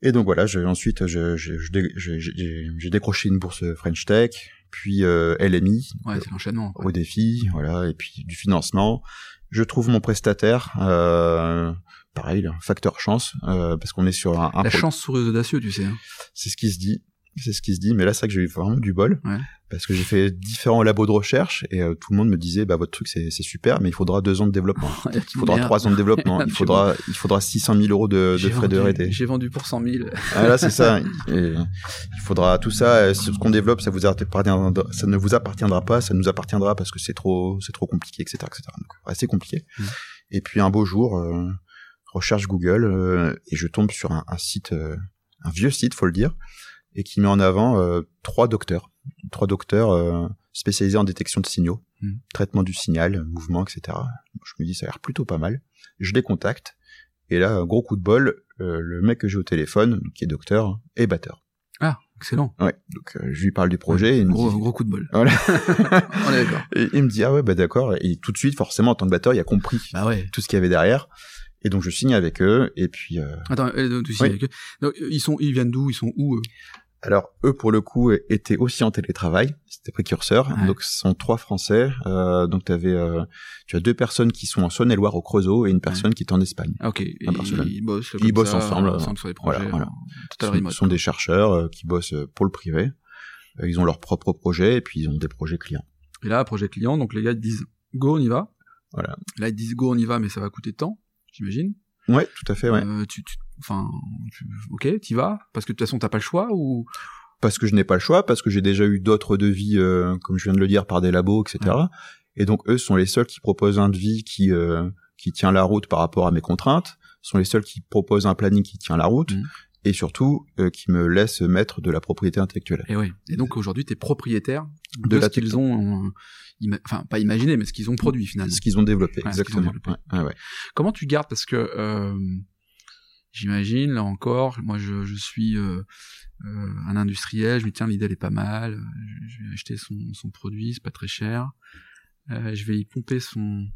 B: Et donc voilà, je, ensuite j'ai décroché une bourse French Tech, puis euh, LMI,
C: ouais, c'est l'enchaînement,
B: au défi, voilà, et puis du financement. Je trouve mon prestataire, euh, pareil, facteur chance, euh, parce qu'on est sur un, un
C: la chance souris audacieux, tu sais. Hein.
B: C'est ce qui se dit c'est ce qui se dit. Mais là, c'est vrai que j'ai eu vraiment du bol
C: ouais.
B: parce que j'ai fait différents labos de recherche et euh, tout le monde me disait, bah votre truc c'est super, mais il faudra deux ans de développement. il faudra trois ans de développement. il faudra il faudra 600 000 euros de, de frais
C: vendu,
B: de R&D.
C: J'ai vendu pour 100 000.
B: ah là, c'est ça. Et il faudra tout ça. Euh, ce qu'on développe, ça vous appartiendra, ça ne vous appartiendra pas, ça nous appartiendra parce que c'est trop c'est trop compliqué, etc., etc. Donc assez compliqué. Mmh. Et puis un beau jour, euh, recherche Google euh, et je tombe sur un, un site, euh, un vieux site, faut le dire et qui met en avant euh, trois docteurs trois docteurs euh, spécialisés en détection de signaux,
C: Mhm.
B: traitement du signal, mouvement, etc. Je me dis ça a l'air plutôt pas mal. Je les contacte et là, gros coup de bol, euh, le mec que j'ai au téléphone, qui est docteur, est batteur.
C: Ah, excellent.
B: Ouais, donc euh, je lui parle du projet. et il me
C: Gros,
B: dit-
C: gros coup de bol.
B: Voilà.
C: On est d'accord.
B: Et il me dit ah ouais bah d'accord et tout de suite forcément en tant que batteur il a compris
C: Bah ouais.
B: tout ce qu'il y avait derrière et donc je signe avec eux et puis euh,
C: Attends, euh, tu
B: Oui.
C: avec eux. Donc, ils sont, ils viennent d'où? Ils sont où eux?
B: Alors eux pour le coup étaient aussi en télétravail c'était précurseur
C: Ouais.
B: donc ce sont trois français euh, donc t'avais euh, tu as deux personnes qui sont en Saône-et-Loire au Creusot et une personne qui est en Espagne
C: ok. Et. Ils bossent.
B: Ils bossent
C: ça,
B: ensemble, euh,
C: ensemble sur les projets.
B: voilà, ce sont,
C: remote.
B: sont des chercheurs euh, qui bossent euh, pour le privé ils ont leur propre projet et puis ils ont des projets clients
C: Et là, projet client, donc les gars ils disent go, on y va.
B: Voilà.
C: Là, ils disent go, on y va, mais ça va coûter de temps, j'imagine.
B: ouais tout à fait ouais
C: Euh, tu, tu- enfin, tu- ok, t'y vas? Parce que de toute façon t'as pas le choix ou?
B: Parce que je n'ai pas le choix, parce que j'ai déjà eu d'autres devis, euh, comme je viens de le dire, par des labos, etc. Et donc eux sont les seuls qui proposent un devis qui euh, qui tient la route par rapport à mes contraintes, sont les seuls qui proposent un planning qui tient la route,
C: Mhm.
B: et surtout euh, qui me laissent mettre de la propriété intellectuelle.
C: Et oui. Et donc aujourd'hui t'es propriétaire de, ce qu'ils ont, euh, enfin pas imaginé, mais ce qu'ils ont produit finalement.
B: Ce qu'ils ont développé,
C: Ouais, ont
B: exactement.
C: développé.
B: Ouais, ouais, ouais.
C: Comment tu gardes Parce que euh, j'imagine, là encore, moi je, je suis euh, euh, un industriel, je me dis tiens l'idée elle est pas mal, je, je vais acheter son, son produit, c'est pas très cher, euh, je vais y pomper son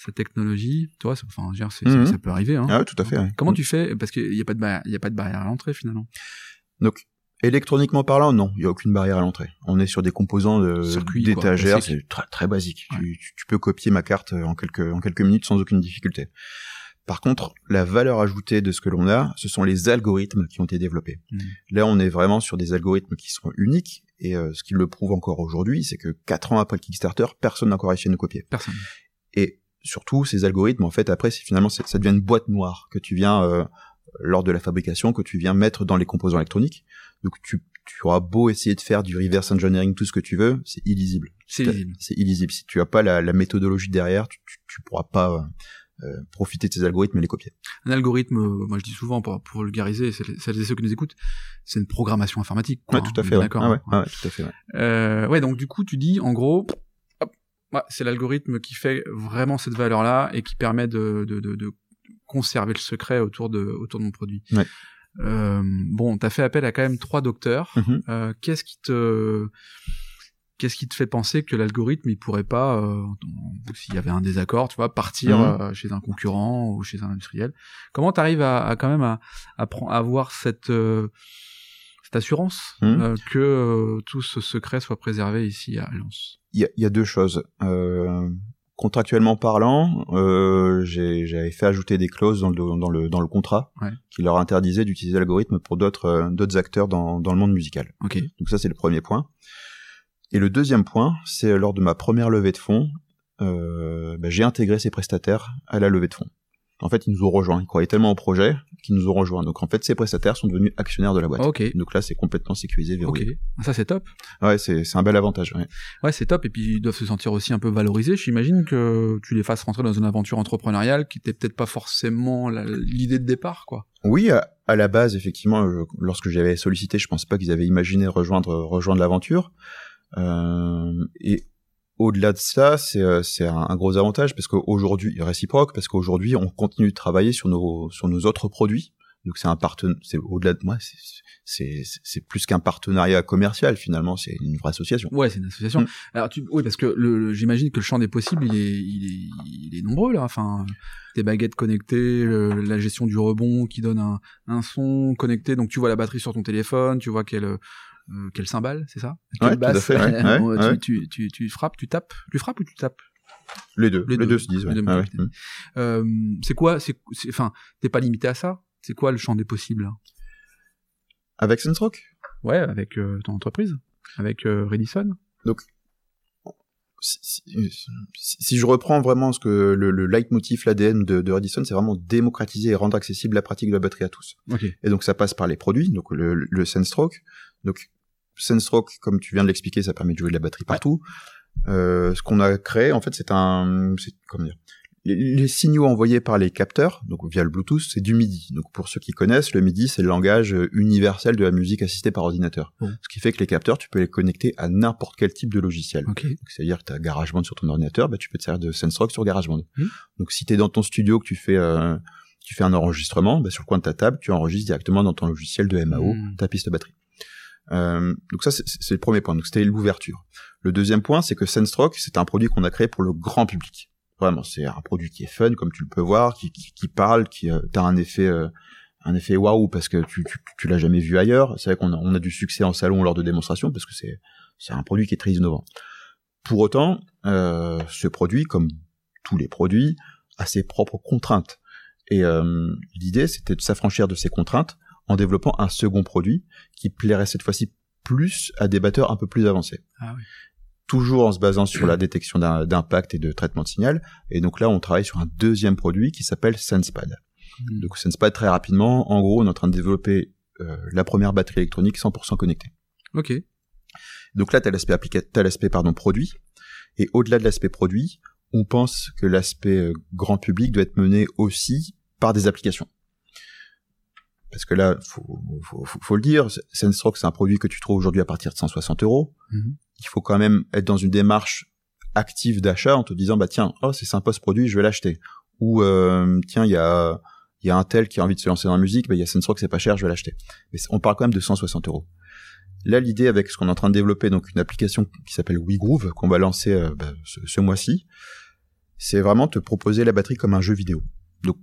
C: sa technologie, tu vois, enfin, je veux dire, c'est-
B: Mhm.
C: ça, ça peut arriver. Hein.
B: Ah ouais, tout à fait. ouais.
C: Comment tu fais? Parce qu'il n'y a pas de barrière, il y a pas de barrière à l'entrée finalement.
B: Donc électroniquement parlant, non, il y a aucune barrière à l'entrée. On est sur des composants d'étagères, c'est très, très basique.
C: Ouais.
B: Tu- tu peux copier ma carte en quelques en quelques minutes sans aucune difficulté. Par contre, la valeur ajoutée de ce que l'on a, ce sont les algorithmes qui ont été développés.
C: Mhm.
B: Là, on est vraiment sur des algorithmes qui sont uniques, et euh, ce qui le prouve encore aujourd'hui, c'est que quatre ans après le Kickstarter, personne n'a encore essayé de nous copier.
C: Personne.
B: Et surtout, ces algorithmes, en fait, après, c'est finalement, ça devient une boîte noire que tu viens, euh, lors de la fabrication, que tu viens mettre dans les composants électroniques. Donc, tu, tu auras beau essayer de faire du reverse engineering, tout ce que tu veux, c'est illisible.
C: C'est
B: T'as-
C: lisible.
B: C'est illisible. Si tu as pas la, la méthodologie derrière, tu, tu, tu pourras pas euh, euh, profiter de ces algorithmes et les copier.
C: Un algorithme, euh, moi je dis souvent pour, pour vulgariser celles et ceux qui nous écoutent, c'est une programmation informatique. quoi,
B: Ouais, tout à fait. Ouais.
C: D'accord.
B: Ah
C: hein.
B: ouais, ah ouais, tout à fait. Ouais.
C: Euh, ouais, donc du coup, tu dis, en gros, c'est l'algorithme qui fait vraiment cette valeur-là et qui permet de, de, de, de conserver le secret autour de, autour de mon produit.
B: Ouais.
C: Euh, bon, t'as fait appel à quand même trois docteurs.
B: Mhm.
C: Euh, qu'est-ce qui te, qu'est-ce qui te fait penser que l'algorithme, il pourrait pas, euh, s'il y avait un désaccord, tu vois, partir
B: Mhm.
C: euh, chez un concurrent ou chez un industriel Comment t'arrives à, à quand même à, à, pren- à avoir cette euh, cette assurance
B: Mhm.
C: que tout ce secret soit préservé ici à Lens.
B: Il y a, il y a deux choses. Contractuellement parlant, j'avais fait ajouter des clauses dans le, dans le, dans le contrat
C: Ouais.
B: qui leur interdisaient d'utiliser l'algorithme pour d'autres d'autres acteurs dans, dans le monde musical. Donc ça, c'est le premier point. Et le deuxième point, c'est lors de ma première levée de fonds, euh, bah, j'ai intégré ces prestataires à la levée de fonds. En fait, ils nous ont rejoints. Ils croyaient tellement au projet qu'ils nous ont rejoints. Donc en fait, ces prestataires sont devenus actionnaires de la boîte.
C: Ok.
B: Donc là, c'est complètement sécurisé,
C: Ok.
B: verrouillé.
C: Ça c'est top.
B: Ouais, c'est c'est un bel avantage. Ouais.
C: Ouais, c'est top. Et puis ils doivent se sentir aussi un peu valorisés. J'imagine que tu les fasses rentrer dans une aventure entrepreneuriale qui n'était peut-être pas forcément la- l'idée de départ, quoi.
B: Oui, à, à la base, effectivement, euh, lorsque j'avais sollicité, je pense pas qu'ils avaient imaginé rejoindre rejoindre l'aventure. Euh, et au-delà de ça, c'est euh, un, gros avantage parce qu'aujourd'hui, réciproque, parce qu'aujourd'hui, on continue de travailler sur nos sur nos autres produits. Donc c'est un c'est au-delà de moi, c'est c'est c'est plus qu'un partenariat commercial finalement, c'est une vraie association.
C: Ouais, c'est une association.
B: Mm.
C: Alors tu, oui, parce que le, le- j'imagine que le champ des possibles, il est, il est, il est nombreux là. Enfin, des baguettes connectées, le- la gestion du rebond qui donne un, un son connecté. Donc tu vois la batterie sur ton téléphone, tu vois quelle, euh, quelle cymbale, c'est ça?
B: Ouais,
C: Quelle
B: tout à
C: basse.
B: fait, ouais, ouais,
C: tu,
B: ouais.
C: Tu, tu, tu frappes, tu tapes, tu frappes ou tu tapes?
B: Les deux,
C: Les
B: les,
C: deux.
B: deux. se disent. Ah
C: Euh, c'est quoi C'est, enfin, t'es pas limité à ça? C'est quoi le champ des possibles?
B: Avec Sensrock
C: Ouais, avec euh, ton entreprise, avec euh, Redison?
B: si, si- si je reprends vraiment ce que le, le leitmotiv, l'ADN de, de Redison, c'est vraiment démocratiser et rendre accessible la pratique de la batterie à tous. Et donc ça passe par les produits, donc le, le Senstroke. Donc Senstroke, comme tu viens de l'expliquer, ça permet de jouer de la batterie partout. Euh, ce qu'on a créé, en fait, c'est un, c'est comment dire, les, les signaux envoyés par les capteurs, donc via le Bluetooth, c'est du MIDI. Donc pour ceux qui connaissent, le MIDI c'est le langage euh, universel de la musique assistée par ordinateur. Ce qui fait que les capteurs, tu peux les connecter à n'importe quel type de logiciel.
C: Ok.
B: Donc, C'est-à-dire que tu as GarageBand sur ton ordinateur, bah, tu peux te servir de SenseRock sur GarageBand.
C: Hmm.
B: Donc si tu es dans ton studio, que tu fais euh, tu fais un enregistrement, bah, sur le coin de ta table, tu enregistres directement dans ton logiciel de MAO
C: Hmm.
B: ta piste batterie. Euh, donc ça, c'est le premier point. Donc c'était l'ouverture. Le deuxième point, c'est que SenseRock, c'est un produit qu'on a créé pour le grand public. Vraiment, c'est un produit qui est fun, comme tu le peux voir, qui, qui, qui parle, qui euh, t'as un effet euh, un effet waouh parce que tu, tu, tu l'as jamais vu ailleurs. C'est vrai qu'on a, on a du succès en salon lors de démonstrations parce que c'est c'est un produit qui est très innovant. Pour autant, euh, ce produit, comme tous les produits, a ses propres contraintes. Et euh, l'idée, c'était de s'affranchir de ces contraintes en développant un second produit qui plairait cette fois-ci plus à des batteurs un peu plus avancés.
C: Ah oui.
B: Toujours en se basant sur la détection d'impact et de traitement de signal. Et donc là, on travaille sur un deuxième produit qui s'appelle SensePad.
C: Hmm.
B: Donc SensePad, très rapidement, en gros, on est en train de développer euh, la première batterie électronique 100% connectée.
C: Ok.
B: Donc là, tu as l'aspect t'as l'aspect pardon produit, et au-delà de l'aspect produit, on pense que l'aspect euh, grand public doit être mené aussi par des applications. Parce que là, faut, faut, faut, faut le dire, SenseRock, c'est un produit que tu trouves aujourd'hui à partir de 160 euros.
C: Mhm.
B: Il faut quand même être dans une démarche active d'achat en te disant, bah tiens, oh c'est sympa ce produit, je vais l'acheter. Ou euh, tiens, il y a, y a un tel qui a envie de se lancer dans la musique, bah il y a SenseRock, c'est pas cher, je vais l'acheter. Mais on parle quand même de 160 euros. Là, l'idée avec ce qu'on est en train de développer, donc une application qui s'appelle WeGroove, qu'on va lancer euh, bah, ce, ce mois-ci, c'est vraiment te proposer la batterie comme un jeu vidéo. Donc,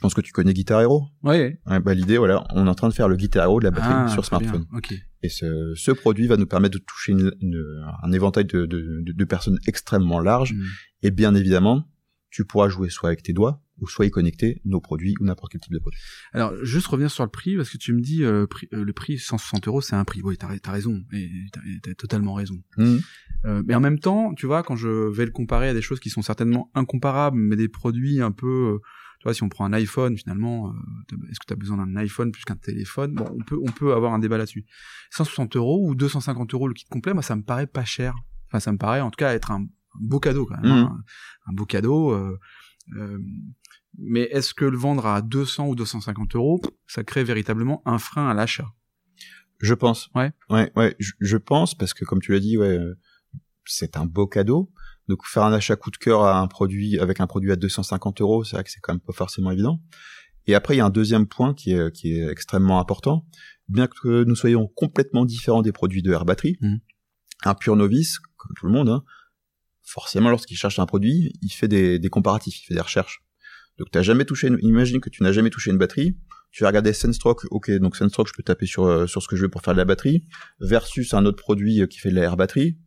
B: je pense que tu connais Guitar Hero.
C: Ouais.
B: Ouais, bah, l'idée, voilà, on est en train de faire le Guitar Hero de la batterie
C: Ah,
B: sur
C: bien.
B: smartphone.
C: Ok.
B: Et ce, ce produit va nous permettre de toucher une- une- un éventail de, de- de- de personnes extrêmement large.
C: Hmm.
B: Et bien évidemment, tu pourras jouer soit avec tes doigts, ou soit y connecter nos produits, ou n'importe quel type de produit.
C: Alors, juste revenir sur le prix, parce que tu me dis, euh, prix- euh, le prix 160 euros, c'est un prix. Oui, t'as as raison, et t'as t'as totalement raison.
B: Mhm.
C: Euh, mais en même temps, tu vois, quand je vais le comparer à des choses qui sont certainement incomparables, mais des produits un peu, euh, tu vois, si on prend un iPhone, finalement, euh, est-ce que tu as besoin d'un iPhone plus qu'un téléphone? Bon, on peut, on peut avoir un débat là-dessus. 160 euros ou 250 euros le kit complet, moi, ça me paraît pas cher. Enfin, ça me paraît, en tout cas, être un, beau cadeau quand même.
B: Mhm.
C: hein. un beau cadeau. euh, euh, mais est-ce que le vendre à 200 ou 250 euros, ça crée véritablement un frein à l'achat?
B: Je pense.
C: Ouais.
B: Ouais, ouais, je, je pense parce que comme tu l'as dit, ouais, c'est un beau cadeau. Donc faire un achat coup de cœur à un produit avec un produit à 250 euros, c'est vrai que c'est quand même pas forcément évident. Et après, il y a un deuxième point qui est, qui est extrêmement important. Bien que nous soyons complètement différents des produits de Air Battery,
C: Mhm.
B: un pur novice, comme tout le monde, hein, forcément, lorsqu'il cherche un produit, il fait des, des comparatifs, il fait des recherches. Donc, t'as jamais touché, une, imagine que tu n'as jamais touché une batterie, tu vas regarder SenseStroke, ok, donc SenseStroke, je peux taper sur, euh, sur ce que je veux pour faire de la batterie, versus un autre produit euh, qui fait de la air batterie.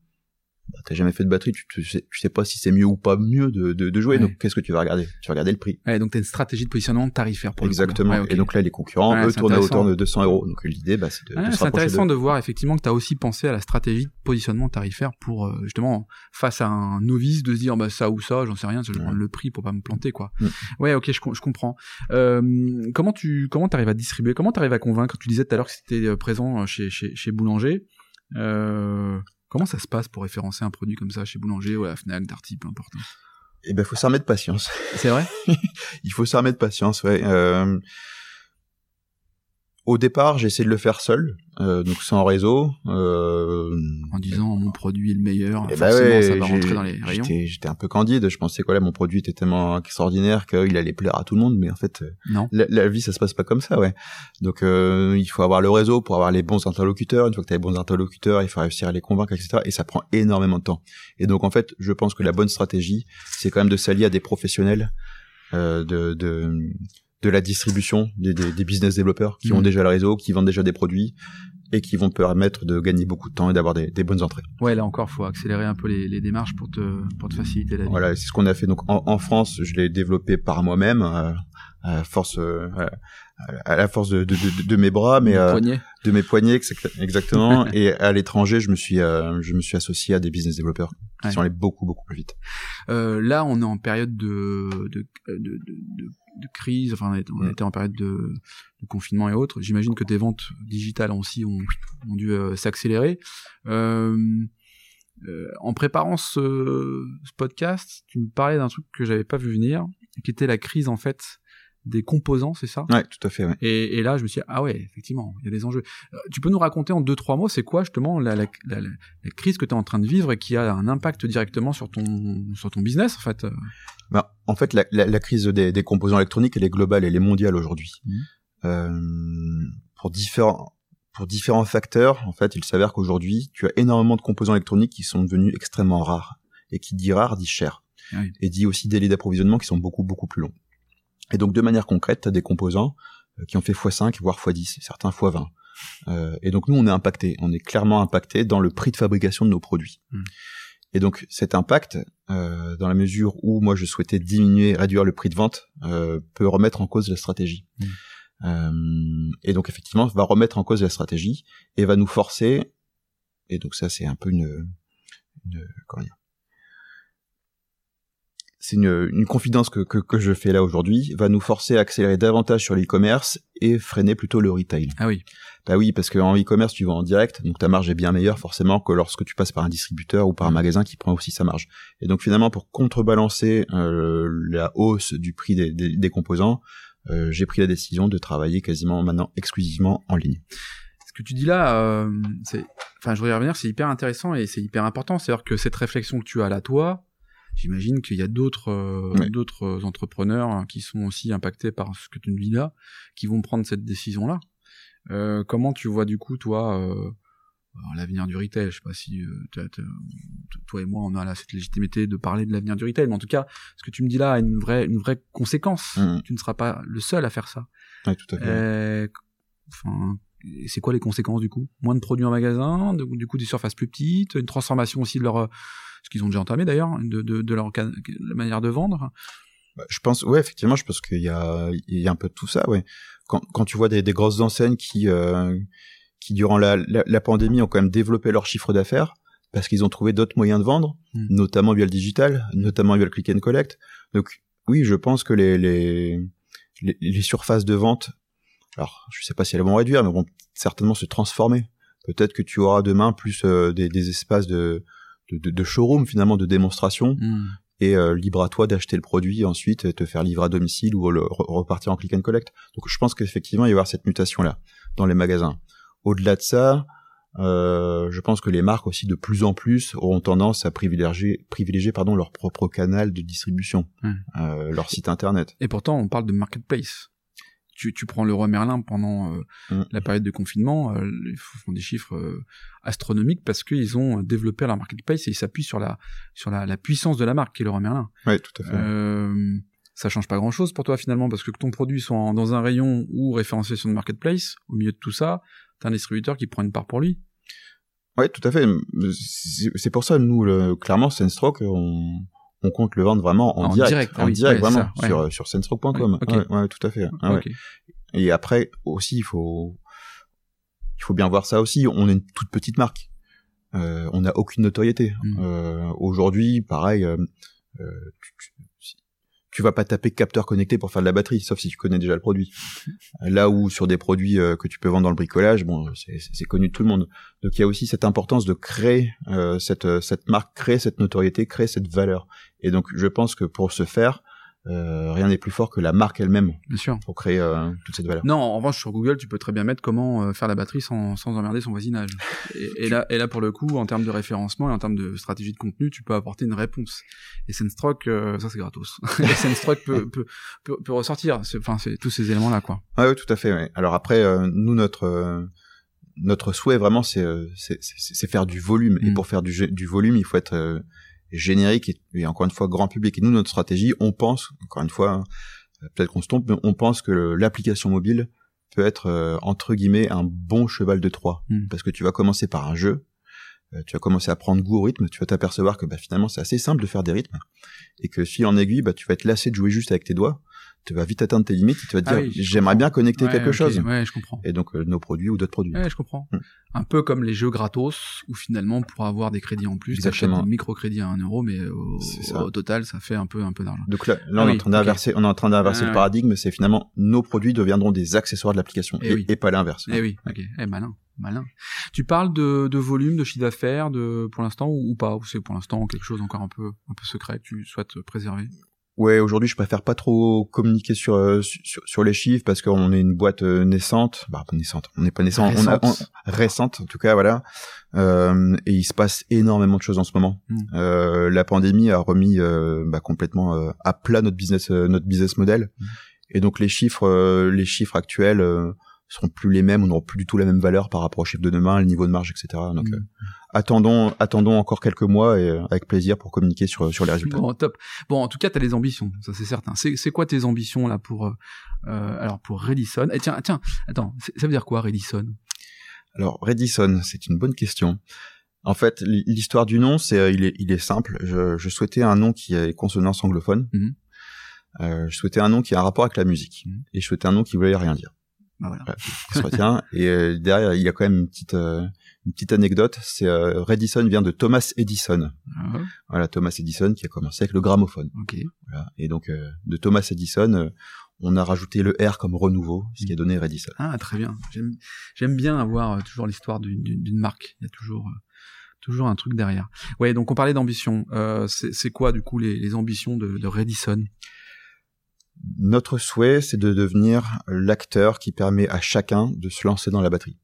B: Bah, t'as jamais fait de batterie, tu, tu, sais, tu sais pas si c'est mieux ou pas mieux de, de, de jouer,
C: Ouais.
B: donc qu'est-ce que tu vas regarder? Tu vas regarder le prix.
C: Ouais, donc t'as une stratégie de positionnement tarifaire pour le.
B: Exactement.
C: Ouais, ok.
B: Et donc là, les concurrents, eux, tournent à hauteur de 200 euros. Donc l'idée, bah, c'est de,
C: c'est intéressant de voir effectivement que tu as aussi pensé à la stratégie de positionnement tarifaire pour euh, justement face à un novice de se dire bah ça ou ça, j'en sais rien, je vais prendre le prix pour pas me planter quoi.
B: Mm.
C: Ouais, OK, je comprends. Euh, comment tu comment t'arrives à distribuer? Comment t'arrives à convaincre? Tu disais tout à l'heure que c'était euh, présent chez chez chez Boulanger. Euh, comment ça se passe pour référencer un produit comme ça chez Boulanger ou à la Fnac, Darty, peu importe.
B: Eh ben, faut s'armer de patience.
C: C'est vrai?
B: Il faut s'armer de patience, ouais. Euh, Au départ, j'ai essayé de le faire seul, euh, donc sans réseau. Euh,
C: En disant mon produit est le meilleur,
B: Eh ben
C: forcément
B: ouais,
C: ça va rentrer dans les rayons.
B: J'étais, un peu candide. Je pensais que là, mon produit était tellement extraordinaire qu'il allait plaire à tout le monde, mais en fait, euh,
C: Non.
B: la, la vie, ça se passe pas comme ça, ouais. Donc, euh, il faut avoir le réseau pour avoir les bons interlocuteurs. Une fois que tu as les bons interlocuteurs, il faut réussir à les convaincre, etc. Et ça prend énormément de temps. Et donc, en fait, je pense que la bonne stratégie, c'est quand même de s'allier à des professionnels euh, de, de de la distribution, des, des, des business développeurs qui
C: Mhm.
B: ont déjà le réseau, qui vendent déjà des produits et qui vont permettre de gagner beaucoup de temps et d'avoir des, des bonnes entrées.
C: Ouais, là encore, faut accélérer un peu les, les démarches pour te pour te faciliter la vie.
B: Voilà, c'est ce qu'on a fait. Donc en, en France, je l'ai développé par moi-même, euh, à force, euh, à la force de, de, de, de mes bras, mais euh, de mes poignets exact- exactement. et à l'étranger, je me suis, euh, je me suis associé à des business développeurs qui
C: Ouais.
B: sont allés beaucoup beaucoup plus vite.
C: Euh, là, on est en période de de, de, de, crise, enfin, on est- on était en période de, confinement et autres. J'imagine que tes ventes digitales aussi ont, ont dû euh, s'accélérer. Euh, Euh, en préparant ce, ce, podcast, tu me parlais d'un truc que j'avais pas vu venir, qui était la crise en fait des composants, c'est ça?
B: Ouais, tout à fait. Ouais.
C: Et, et, là, je me suis dit, ah ouais, effectivement, il y a des enjeux. Euh, tu peux nous raconter en deux, trois mots, c'est quoi justement la, la, la, la crise que tu es en train de vivre et qui a un impact directement sur ton, sur ton business, en fait
B: bah, En fait, la, crise des, des, composants électroniques, elle est globale, elle est mondiale aujourd'hui. Mmh. Euh, pour différents pour différents facteurs, en fait, il s'avère qu'aujourd'hui, tu as énormément de composants électroniques qui sont devenus extrêmement rares. Et qui dit rare dit cher.
C: Oui.
B: Et dit aussi délais d'approvisionnement qui sont beaucoup, beaucoup plus longs. Et donc, de manière concrète, tu as des composants euh, qui ont fait x5, voire x10, certains x20. Euh, et donc, nous, on est impacté. On est clairement impacté dans le prix de fabrication de nos produits.
C: Mm.
B: Et donc, cet impact, euh, dans la mesure où moi, je souhaitais diminuer, réduire le prix de vente, euh, peut remettre en cause la stratégie.
C: Mm.
B: Euh, et donc effectivement, va remettre en cause la stratégie et va nous forcer. Et donc ça, c'est un peu une, une comment dire c'est une, une, confidence que, que, que, je fais là aujourd'hui, va nous forcer à accélérer davantage sur l'e-commerce et freiner plutôt le retail.
C: Ah oui.
B: Bah oui, parce qu'en e-commerce, tu vends en direct, donc ta marge est bien meilleure forcément que lorsque tu passes par un distributeur ou par un magasin qui prend aussi sa marge. Et donc finalement, pour contrebalancer euh, la hausse du prix des, des, des composants, euh, j'ai pris la décision de travailler quasiment maintenant exclusivement en ligne.
C: Ce que tu dis là, euh, c'est, enfin, je voudrais revenir, c'est hyper intéressant et c'est hyper important. C'est-à-dire que cette réflexion que tu as là, toi, j'imagine qu'il y a d'autres, euh, d'autres entrepreneurs qui sont aussi impactés par ce que tu dis là, qui vont prendre cette décision-là. Euh, comment tu vois du coup, toi, euh, l'avenir du retail? Je sais pas si euh, t'as- toi et moi, on a là cette légitimité de parler de l'avenir du retail, mais en tout cas, ce que tu me dis là a une vraie, une vraie conséquence.
B: Mhm.
C: Tu ne seras pas le seul à faire ça.
B: Ouais, tout à fait.
C: Euh, Enfin, c'est quoi les conséquences du coup? Moins de produits en magasin, du coup des surfaces plus petites, une transformation aussi de leur, ce qu'ils ont déjà entamé d'ailleurs, de, de, de leur manière de vendre.
B: Bah, je pense, ouais, effectivement, je pense qu'il y a, il y a un peu de tout ça, ouais. Quand, quand tu vois des, des grosses enseignes qui, euh, qui durant la, la, la pandémie ont quand même développé leur chiffre d'affaires parce qu'ils ont trouvé d'autres moyens de vendre,
C: Mm.
B: notamment via le digital, notamment via le click and collect. Donc, oui, je pense que les, les, les, les surfaces de vente, alors, je sais pas si elles vont réduire, mais vont certainement se transformer. Peut-être que tu auras demain plus euh, des, des espaces de, de, de, de showroom, finalement, de démonstration,
C: Hmm.
B: et euh, libre à toi d'acheter le produit ensuite et te faire livrer à domicile ou le, re- repartir en click and collect. Donc je pense qu'effectivement il va y avoir cette mutation là dans les magasins. Au-delà de ça, euh, je pense que les marques aussi de plus en plus auront tendance à privilégier, privilégier pardon leur propre canal de distribution,
C: Hmm.
B: euh, leur site internet.
C: Et pourtant, on parle de marketplace. Tu, tu prends le roi Merlin pendant euh,
B: Mm.
C: la période de confinement, euh, ils font des chiffres euh, astronomiques parce qu'ils ont développé leur marketplace et ils s'appuient sur la sur la, la puissance de la marque qui est le roi Merlin.
B: Ouais, tout à fait.
C: Euh, ça change pas grand chose pour toi finalement parce que ton produit soit en- dans un rayon ou référencé sur le marketplace, au milieu de tout ça, t'as un distributeur qui prend une part pour lui.
B: Ouais, tout à fait. C'est pour ça nous le, clairement Senstroke on on compte le vendre vraiment en,
C: En
B: direct,
C: direct,
B: en
C: oui,
B: direct
C: ouais,
B: vraiment
C: ça, ouais.
B: sur sur.
C: Ouais, ok.
B: Ouais, ouais, tout à fait. Et après aussi, il faut, il faut bien voir ça aussi. On est une toute petite marque. Euh, on n'a aucune notoriété.
C: Mm.
B: Euh, Aujourd'hui, pareil, euh, tu, tu- si- tu vas pas taper capteur connecté pour faire de la batterie, sauf si tu connais déjà le produit. Là où sur des produits euh, que tu peux vendre dans le bricolage, bon, c'est- connu de tout le monde. Donc il y a aussi cette importance de créer euh, cette euh, cette marque, créer cette notoriété, créer cette valeur. Et donc je pense que pour ce faire, euh, rien n'est plus fort que la marque elle-même pour créer euh, toute cette valeur.
C: Non, en revanche, sur Google, tu peux très bien mettre comment euh, faire la batterie sans, sans emmerder son voisinage. Et, et là, et là, pour le coup, en termes de référencement et en termes de stratégie de contenu, tu peux apporter une réponse. Et Senstroke, euh, ça c'est gratos. et Senstroke peut, peut, peut, peut ressortir. Enfin, c'est tous ces éléments-là, quoi.
B: Ah oui, tout à fait. ouais. Alors après, euh, nous notre euh, notre souhait vraiment, c'est euh, c'est faire du volume. Et
C: Mm.
B: pour faire du, du volume, il faut être euh, générique et, et encore une fois grand public. Et nous, notre stratégie, on pense, encore une fois, hein, peut-être qu'on se trompe, mais on pense que l'application mobile peut être euh, entre guillemets un bon cheval de Troie,
C: Mm.
B: parce que tu vas commencer par un jeu. euh, Tu vas commencer à prendre goût au rythme, tu vas t'apercevoir que bah, finalement c'est assez simple de faire des rythmes, et que si en aiguille, bah, tu vas être lassé de jouer juste avec tes doigts, tu vas vite atteindre tes limites, et tu vas te
C: Ah
B: dire
C: oui,
B: j'aimerais bien connecter
C: Ouais,
B: quelque chose
C: Ouais, je comprends.
B: et donc euh, nos produits ou d'autres produits.
C: Ouais, je comprends.
B: Mm.
C: Un peu comme les jeux gratos, où finalement, pour avoir des crédits en plus, t'achètes
B: Exactement.
C: des microcrédits à 1 euro, mais au, total, ça fait un peu, un peu d'argent.
B: Donc là, là
C: Ah
B: on, est en train d'inverser, on est en train d'inverser
C: Ah
B: le paradigme, c'est finalement nos produits deviendront des accessoires de l'application
C: Eh
B: et,
C: oui.
B: et pas l'inverse.
C: Eh oui, ok. Eh, malin. Malin. Tu parles de, de volume, de chiffre d'affaires, de pour l'instant ou, ou pas? Ou c'est pour l'instant quelque chose encore un peu un peu secret que tu souhaites préserver?
B: Ouais, aujourd'hui, je préfère pas trop communiquer sur euh, sur, sur les chiffres parce qu'on est une boîte euh, naissante, bah pas naissante, on n'est pas naissant, on a,
C: Récente.
B: on- récente en tout cas, voilà. Euh, et il se passe énormément de choses en ce moment.
C: Mm.
B: Euh, la pandémie a remis euh, bah, complètement euh, à plat notre business euh, notre business model.
C: Mm.
B: Et donc les chiffres euh, les chiffres actuels euh, seront plus les mêmes, on n'aura plus du tout la même valeur par rapport aux chiffres de demain, le niveau de marge, etc. Donc euh, attendons attendons encore quelques mois et euh, avec plaisir pour communiquer sur sur les résultats.
C: Bon, top. Bon, en tout cas, t'as des ambitions, ça c'est certain. C'est quoi tes ambitions là pour euh, alors pour Redison? Et tiens, tiens, attends, ça veut dire quoi Redison?
B: Alors, Redison, c'est une bonne question. En fait, l'histoire du nom, c'est, il est, il est simple. Je, je souhaitais un nom qui ait consonance anglophone. Je souhaitais un nom qui ait un rapport avec la musique.
C: Mhm.
B: Et je souhaitais un nom qui voulait rien dire.
C: Bah voilà.
B: Voilà, qui se retient. Et euh, derrière, il y a quand même une petite, euh, une petite anecdote. C'est euh, Redison vient de Thomas Edison.
C: Ah,
B: Voilà, Thomas Edison qui a commencé avec le gramophone.
C: ok.
B: Voilà. Et donc, euh, de Thomas Edison, euh, on a rajouté le R comme renouveau, ce qui a donné Redison.
C: Ah, très bien. J'aime j'aime bien avoir toujours l'histoire d'une- marque. Il y a toujours toujours un truc derrière. Ouais, donc on parlait d'ambition. C'est c'est quoi du coup les, les ambitions de, de Redison?
B: Notre souhait, c'est de devenir l'acteur qui permet à chacun de se lancer dans la batterie.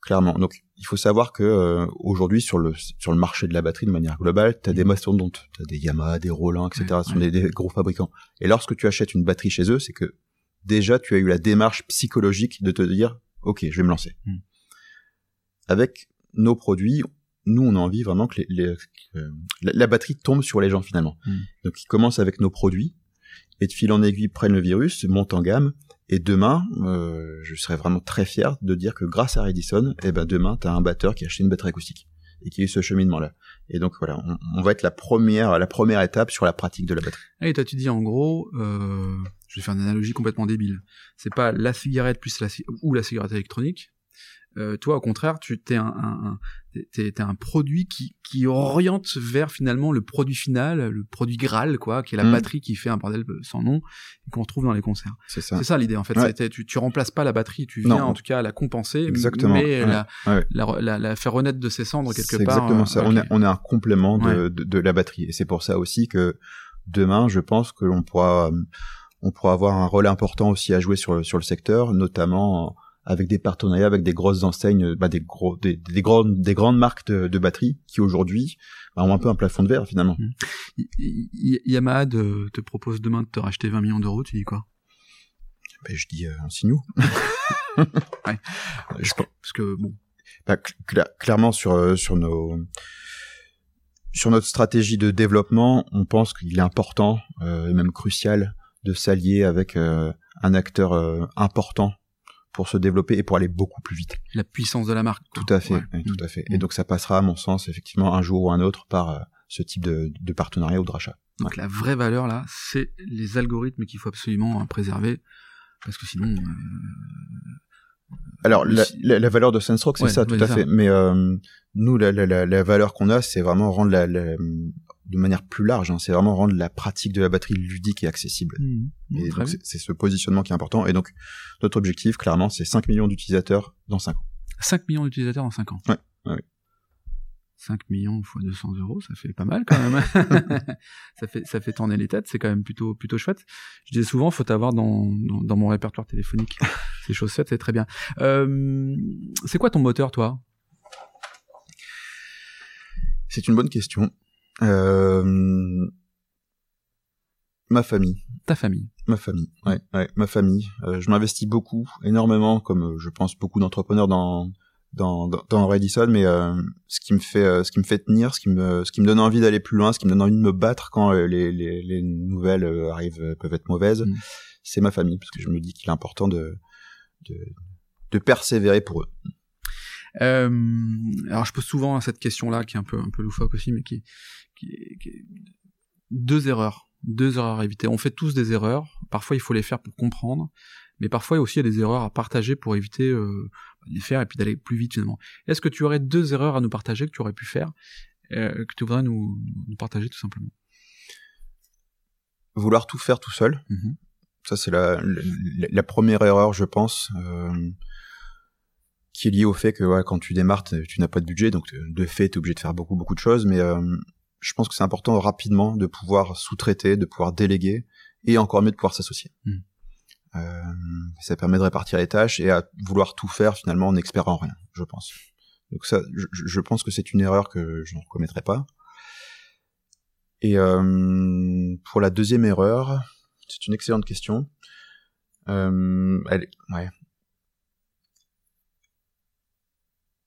B: Clairement. Donc, il faut savoir que euh, aujourd'hui, sur le sur le marché de la batterie de manière globale, tu as des mastodontes, tu as des Yamaha, des Roland, etc.
C: Ouais,
B: Ce sont
C: ouais.
B: des, des gros fabricants. Et lorsque tu achètes une batterie chez eux, c'est que déjà, tu as eu la démarche psychologique de te dire, OK, je vais me lancer.
C: Mm.
B: Avec nos produits, nous, on a envie vraiment que les, les- que la, la batterie tombe sur les gens finalement.
C: Mm.
B: Donc, ils commencent avec nos produits et de fil en aiguille prennent le virus, montent en gamme. Et demain, euh, je serais vraiment très fier de dire que grâce à Redison, eh ben demain, tu as un batteur qui a acheté une batterie acoustique et qui a eu ce cheminement-là. Et donc voilà, on, va être la première, la première étape sur la pratique de la batterie.
C: Ah, Et toi, tu dis en gros, euh, je vais faire une analogie complètement débile. C'est pas la cigarette plus la ou la cigarette électronique. Euh, toi, au contraire, tu t'es un, un, un- t'es, t'es un produit qui, qui oriente vers finalement le produit final, le produit Graal, quoi, qui est la
B: Mm.
C: batterie qui fait un bordel sans nom qu'on retrouve dans les concerts.
B: C'est ça.
C: C'est ça l'idée en fait.
B: Ouais.
C: Tu, tu remplaces pas la batterie, tu
B: Non.
C: viens en tout cas la compenser,
B: Exactement.
C: mais
B: Ouais.
C: la,
B: Ouais.
C: la, la, la faire renaître de ses cendres quelque part.
B: exactement
C: euh,
B: ça.
C: ok.
B: On, est, on est un complément de,
C: Ouais.
B: de, de la batterie. Et c'est pour ça aussi que demain, je pense que l'on pourra, euh, on pourra avoir un rôle important aussi à jouer sur le secteur, notamment avec des partenariats avec des grosses enseignes, bah, des gros, des, des grandes, des grandes marques de, de batterie qui aujourd'hui bah, ont un peu un plafond de verre finalement.
C: Y- Yamaha de- te propose demain de te racheter 20 millions d'euros, tu dis quoi?
B: Ben, je dis, euh, signe-nous.
C: Ouais.
B: Je
C: parce que, parce que, bon,
B: Bah, cl- cla- clairement sur euh, sur nos sur notre stratégie de développement, on pense qu'il est important euh, et même crucial de s'allier avec euh, un acteur euh, important pour se développer et pour aller beaucoup plus vite.
C: la puissance de la marque.
B: Tout à fait,
C: Ouais.
B: oui, tout à fait.
C: Mm.
B: Et donc ça passera à mon sens effectivement un jour ou un autre par euh, ce type de, de partenariat ou de rachat.
C: Donc la vraie valeur là, c'est les algorithmes qu'il faut absolument euh, préserver, parce que sinon, euh,
B: Alors
C: Mais
B: la, la, la valeur de Sensrock, c'est
C: Ouais,
B: ça, tout à fait. Mais euh, nous, la, la, la, la valeur qu'on a, c'est vraiment rendre la, la- de manière plus large. hein, c'est vraiment rendre la pratique de la batterie ludique et accessible. Et donc,
C: bien.
B: c'est c'est ce positionnement qui est important. Et donc, notre objectif, clairement, c'est 5 millions d'utilisateurs dans 5 ans.
C: 5 millions d'utilisateurs en 5 ans.
B: Ouais, ouais, ouais.
C: 5 millions fois 200 euros, ça fait pas mal quand même. ça fait ça fait tourner les têtes, c'est quand même plutôt plutôt chouette. Je dis souvent, faut avoir dans, dans dans mon répertoire téléphonique. Ces choses faites, c'est très bien. Euh, c'est quoi ton moteur, toi?
B: C'est une bonne question. Euh, ma famille.
C: Ta famille.
B: Ma famille, ouais, ouais, ma famille. Euh, je m'investis beaucoup, énormément, comme euh, je pense beaucoup d'entrepreneurs dans dans dans, dans Redison, mais euh, ce qui me fait euh, ce qui me fait tenir, ce qui me ce qui me donne envie d'aller plus loin, ce qui me donne envie de me battre quand les, les les nouvelles arrivent peuvent être mauvaises,
C: Mm.
B: c'est ma famille parce que je me dis qu'il est important de de de persévérer pour eux.
C: Euh, alors je pose souvent cette question-là, qui est un peu un peu loufoque aussi, mais qui, qui, qui est deux erreurs, deux erreurs à éviter. On fait tous des erreurs. Parfois il faut les faire pour comprendre, mais parfois aussi il y a des erreurs à partager pour éviter euh, de les faire et puis d'aller plus vite finalement. Est-ce que tu aurais deux erreurs à nous partager que tu aurais pu faire, euh, que tu voudrais nous, nous partager tout simplement?
B: Vouloir tout faire tout seul, Ça, c'est la, la, la première erreur, je pense, euh, qui est lié au fait que ouais, quand tu démarres, tu n'as pas de budget, donc de fait, tu es obligé de faire beaucoup beaucoup de choses. Mais je pense que c'est important rapidement de pouvoir sous-traiter, de pouvoir déléguer, et encore mieux de pouvoir s'associer.
C: Mm.
B: Euh, ça permet de répartir les tâches et à vouloir tout faire finalement en expert en rien, je pense. Donc ça, je, je pense que c'est une erreur que je ne recommettrai pas. Et euh, pour la deuxième erreur, c'est une excellente question. Euh, elle, ouais.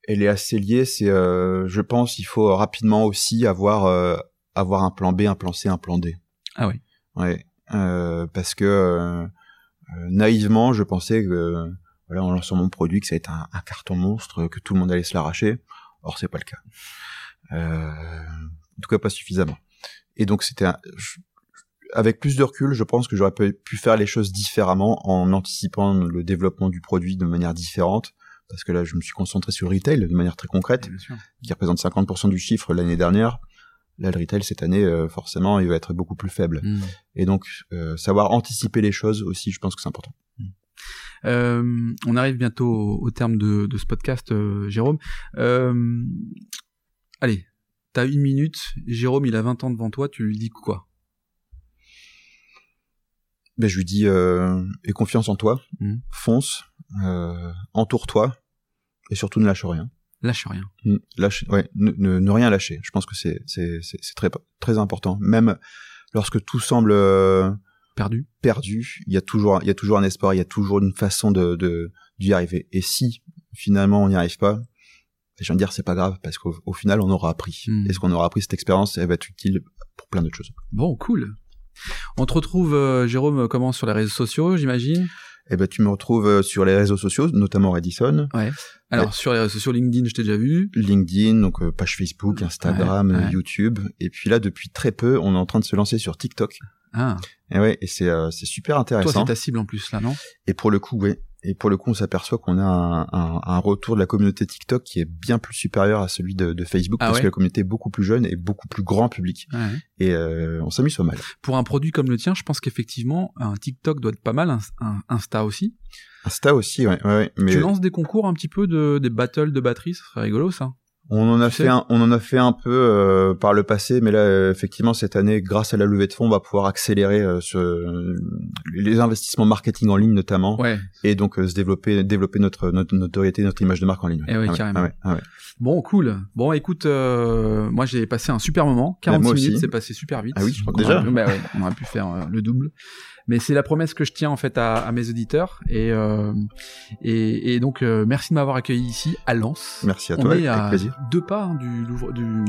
B: Elle est assez liée. C'est, euh, je pense, il faut rapidement aussi avoir euh, avoir un plan B, un plan C, un plan D.
C: Ah oui.
B: Ouais. Euh, parce que euh, naïvement, je pensais que voilà, en lançant mon produit, que ça allait être un, un carton monstre, que tout le monde allait se l'arracher. Or, c'est pas le cas. en tout cas, pas suffisamment. Et donc c'était avec plus de recul, je pense que j'aurais pu faire les choses différemment en anticipant le développement du produit de manière différente. Parce que là, je me suis concentré sur le retail de manière très concrète, qui représente 50% du chiffre l'année dernière. Là, le retail cette année, euh, forcément, il va être beaucoup plus faible.
C: Mm.
B: Et donc, euh, savoir anticiper les choses aussi, je pense que c'est important.
C: Mm. Euh, on arrive bientôt au, au terme de, de, ce podcast, Jérôme. Allez, t'as une minute, Jérôme, il a 20 ans devant toi, tu lui dis quoi?
B: Ben, Je lui dis, aie confiance en toi,
C: mmh.
B: fonce, entoure-toi, et surtout ne lâche rien.
C: Lâche rien.
B: Mmh, lâche, ouais, ne, ne, ne, rien lâcher. Je pense que c'est très très important. Même lorsque tout semble euh,
C: perdu,
B: perdu, il y a toujours il y a toujours un espoir, il y a toujours une façon de de d'y arriver. Et si finalement on n'y arrive pas, je viens de dire c'est pas grave parce qu'au au final on aura appris.
C: Mm.
B: Et ce qu'on aura appris cette expérience, elle va être utile pour plein d'autres choses.
C: Bon, cool. On te retrouve, euh, Jérôme, comment sur les réseaux sociaux, j'imagine?
B: Eh ben, tu me retrouves sur les réseaux sociaux, notamment Redison.
C: Ouais. Alors,
B: Ouais.
C: sur les réseaux sociaux, LinkedIn, je t'ai déjà vu.
B: LinkedIn, donc euh, page Facebook, Instagram,
C: Ouais, ouais.
B: YouTube. Et puis là, depuis très peu, on est en train de se lancer sur TikTok.
C: Ah,
B: Et ouais, et c'est euh, c'est super
C: toi,
B: intéressant.
C: c'est ta cible en plus, là, non?
B: Et pour le coup, ouais. Et pour le coup, on s'aperçoit qu'on a un, un, un retour de la communauté TikTok qui est bien plus supérieur à celui de, de Facebook
C: Ah
B: parce
C: ouais
B: que la communauté est beaucoup plus jeune et beaucoup plus grand public.
C: Ouais.
B: Et euh, on s'amuse pas mal.
C: Pour un produit comme le tien, je pense qu'effectivement, un TikTok doit être pas mal, un, un Insta aussi.
B: Insta aussi, ouais. mais
C: Tu lances des concours un petit peu de des battles de batterie, ça serait rigolo ça.
B: On en a fait un, on en a fait un peu euh, par le passé, mais là, effectivement, cette année, grâce à la levée de fonds, on va pouvoir accélérer euh, les investissements marketing en ligne notamment,
C: Ouais.
B: et donc euh, se développer, développer notre, notre notoriété, notre image de marque en ligne.
C: Eh
B: Ah ouais, ah ouais, ah ouais.
C: Bon, cool. Bon, écoute, euh, moi j'ai passé un super moment. 46
B: Bah, moi aussi.
C: minutes, c'est passé super vite.
B: Ah oui, je crois déjà.
C: pu- bah on aurait pu faire euh, le double. Mais c'est la promesse que je tiens en fait à, à mes auditeurs. Et, euh, et, et donc, euh, merci de m'avoir accueilli ici à Lens.
B: Merci à
C: on
B: toi,
C: est
B: avec
C: à
B: plaisir.
C: deux pas hein, du, du,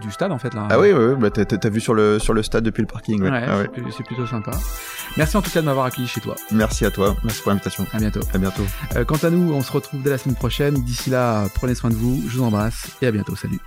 C: du stade en fait là.
B: Ah oui, oui, oui, bah t'as, vu sur le sur le stade depuis le parking. Ouais.
C: Ouais,
B: Ah
C: c'est plutôt sympa. Merci en tout cas de m'avoir accueilli chez toi.
B: Merci à toi, merci pour l'invitation.
C: À bientôt.
B: À bientôt.
C: Euh, quant à nous, on se retrouve dès la semaine prochaine. D'ici là, prenez soin de vous. Je vous embrasse et à bientôt. Salut.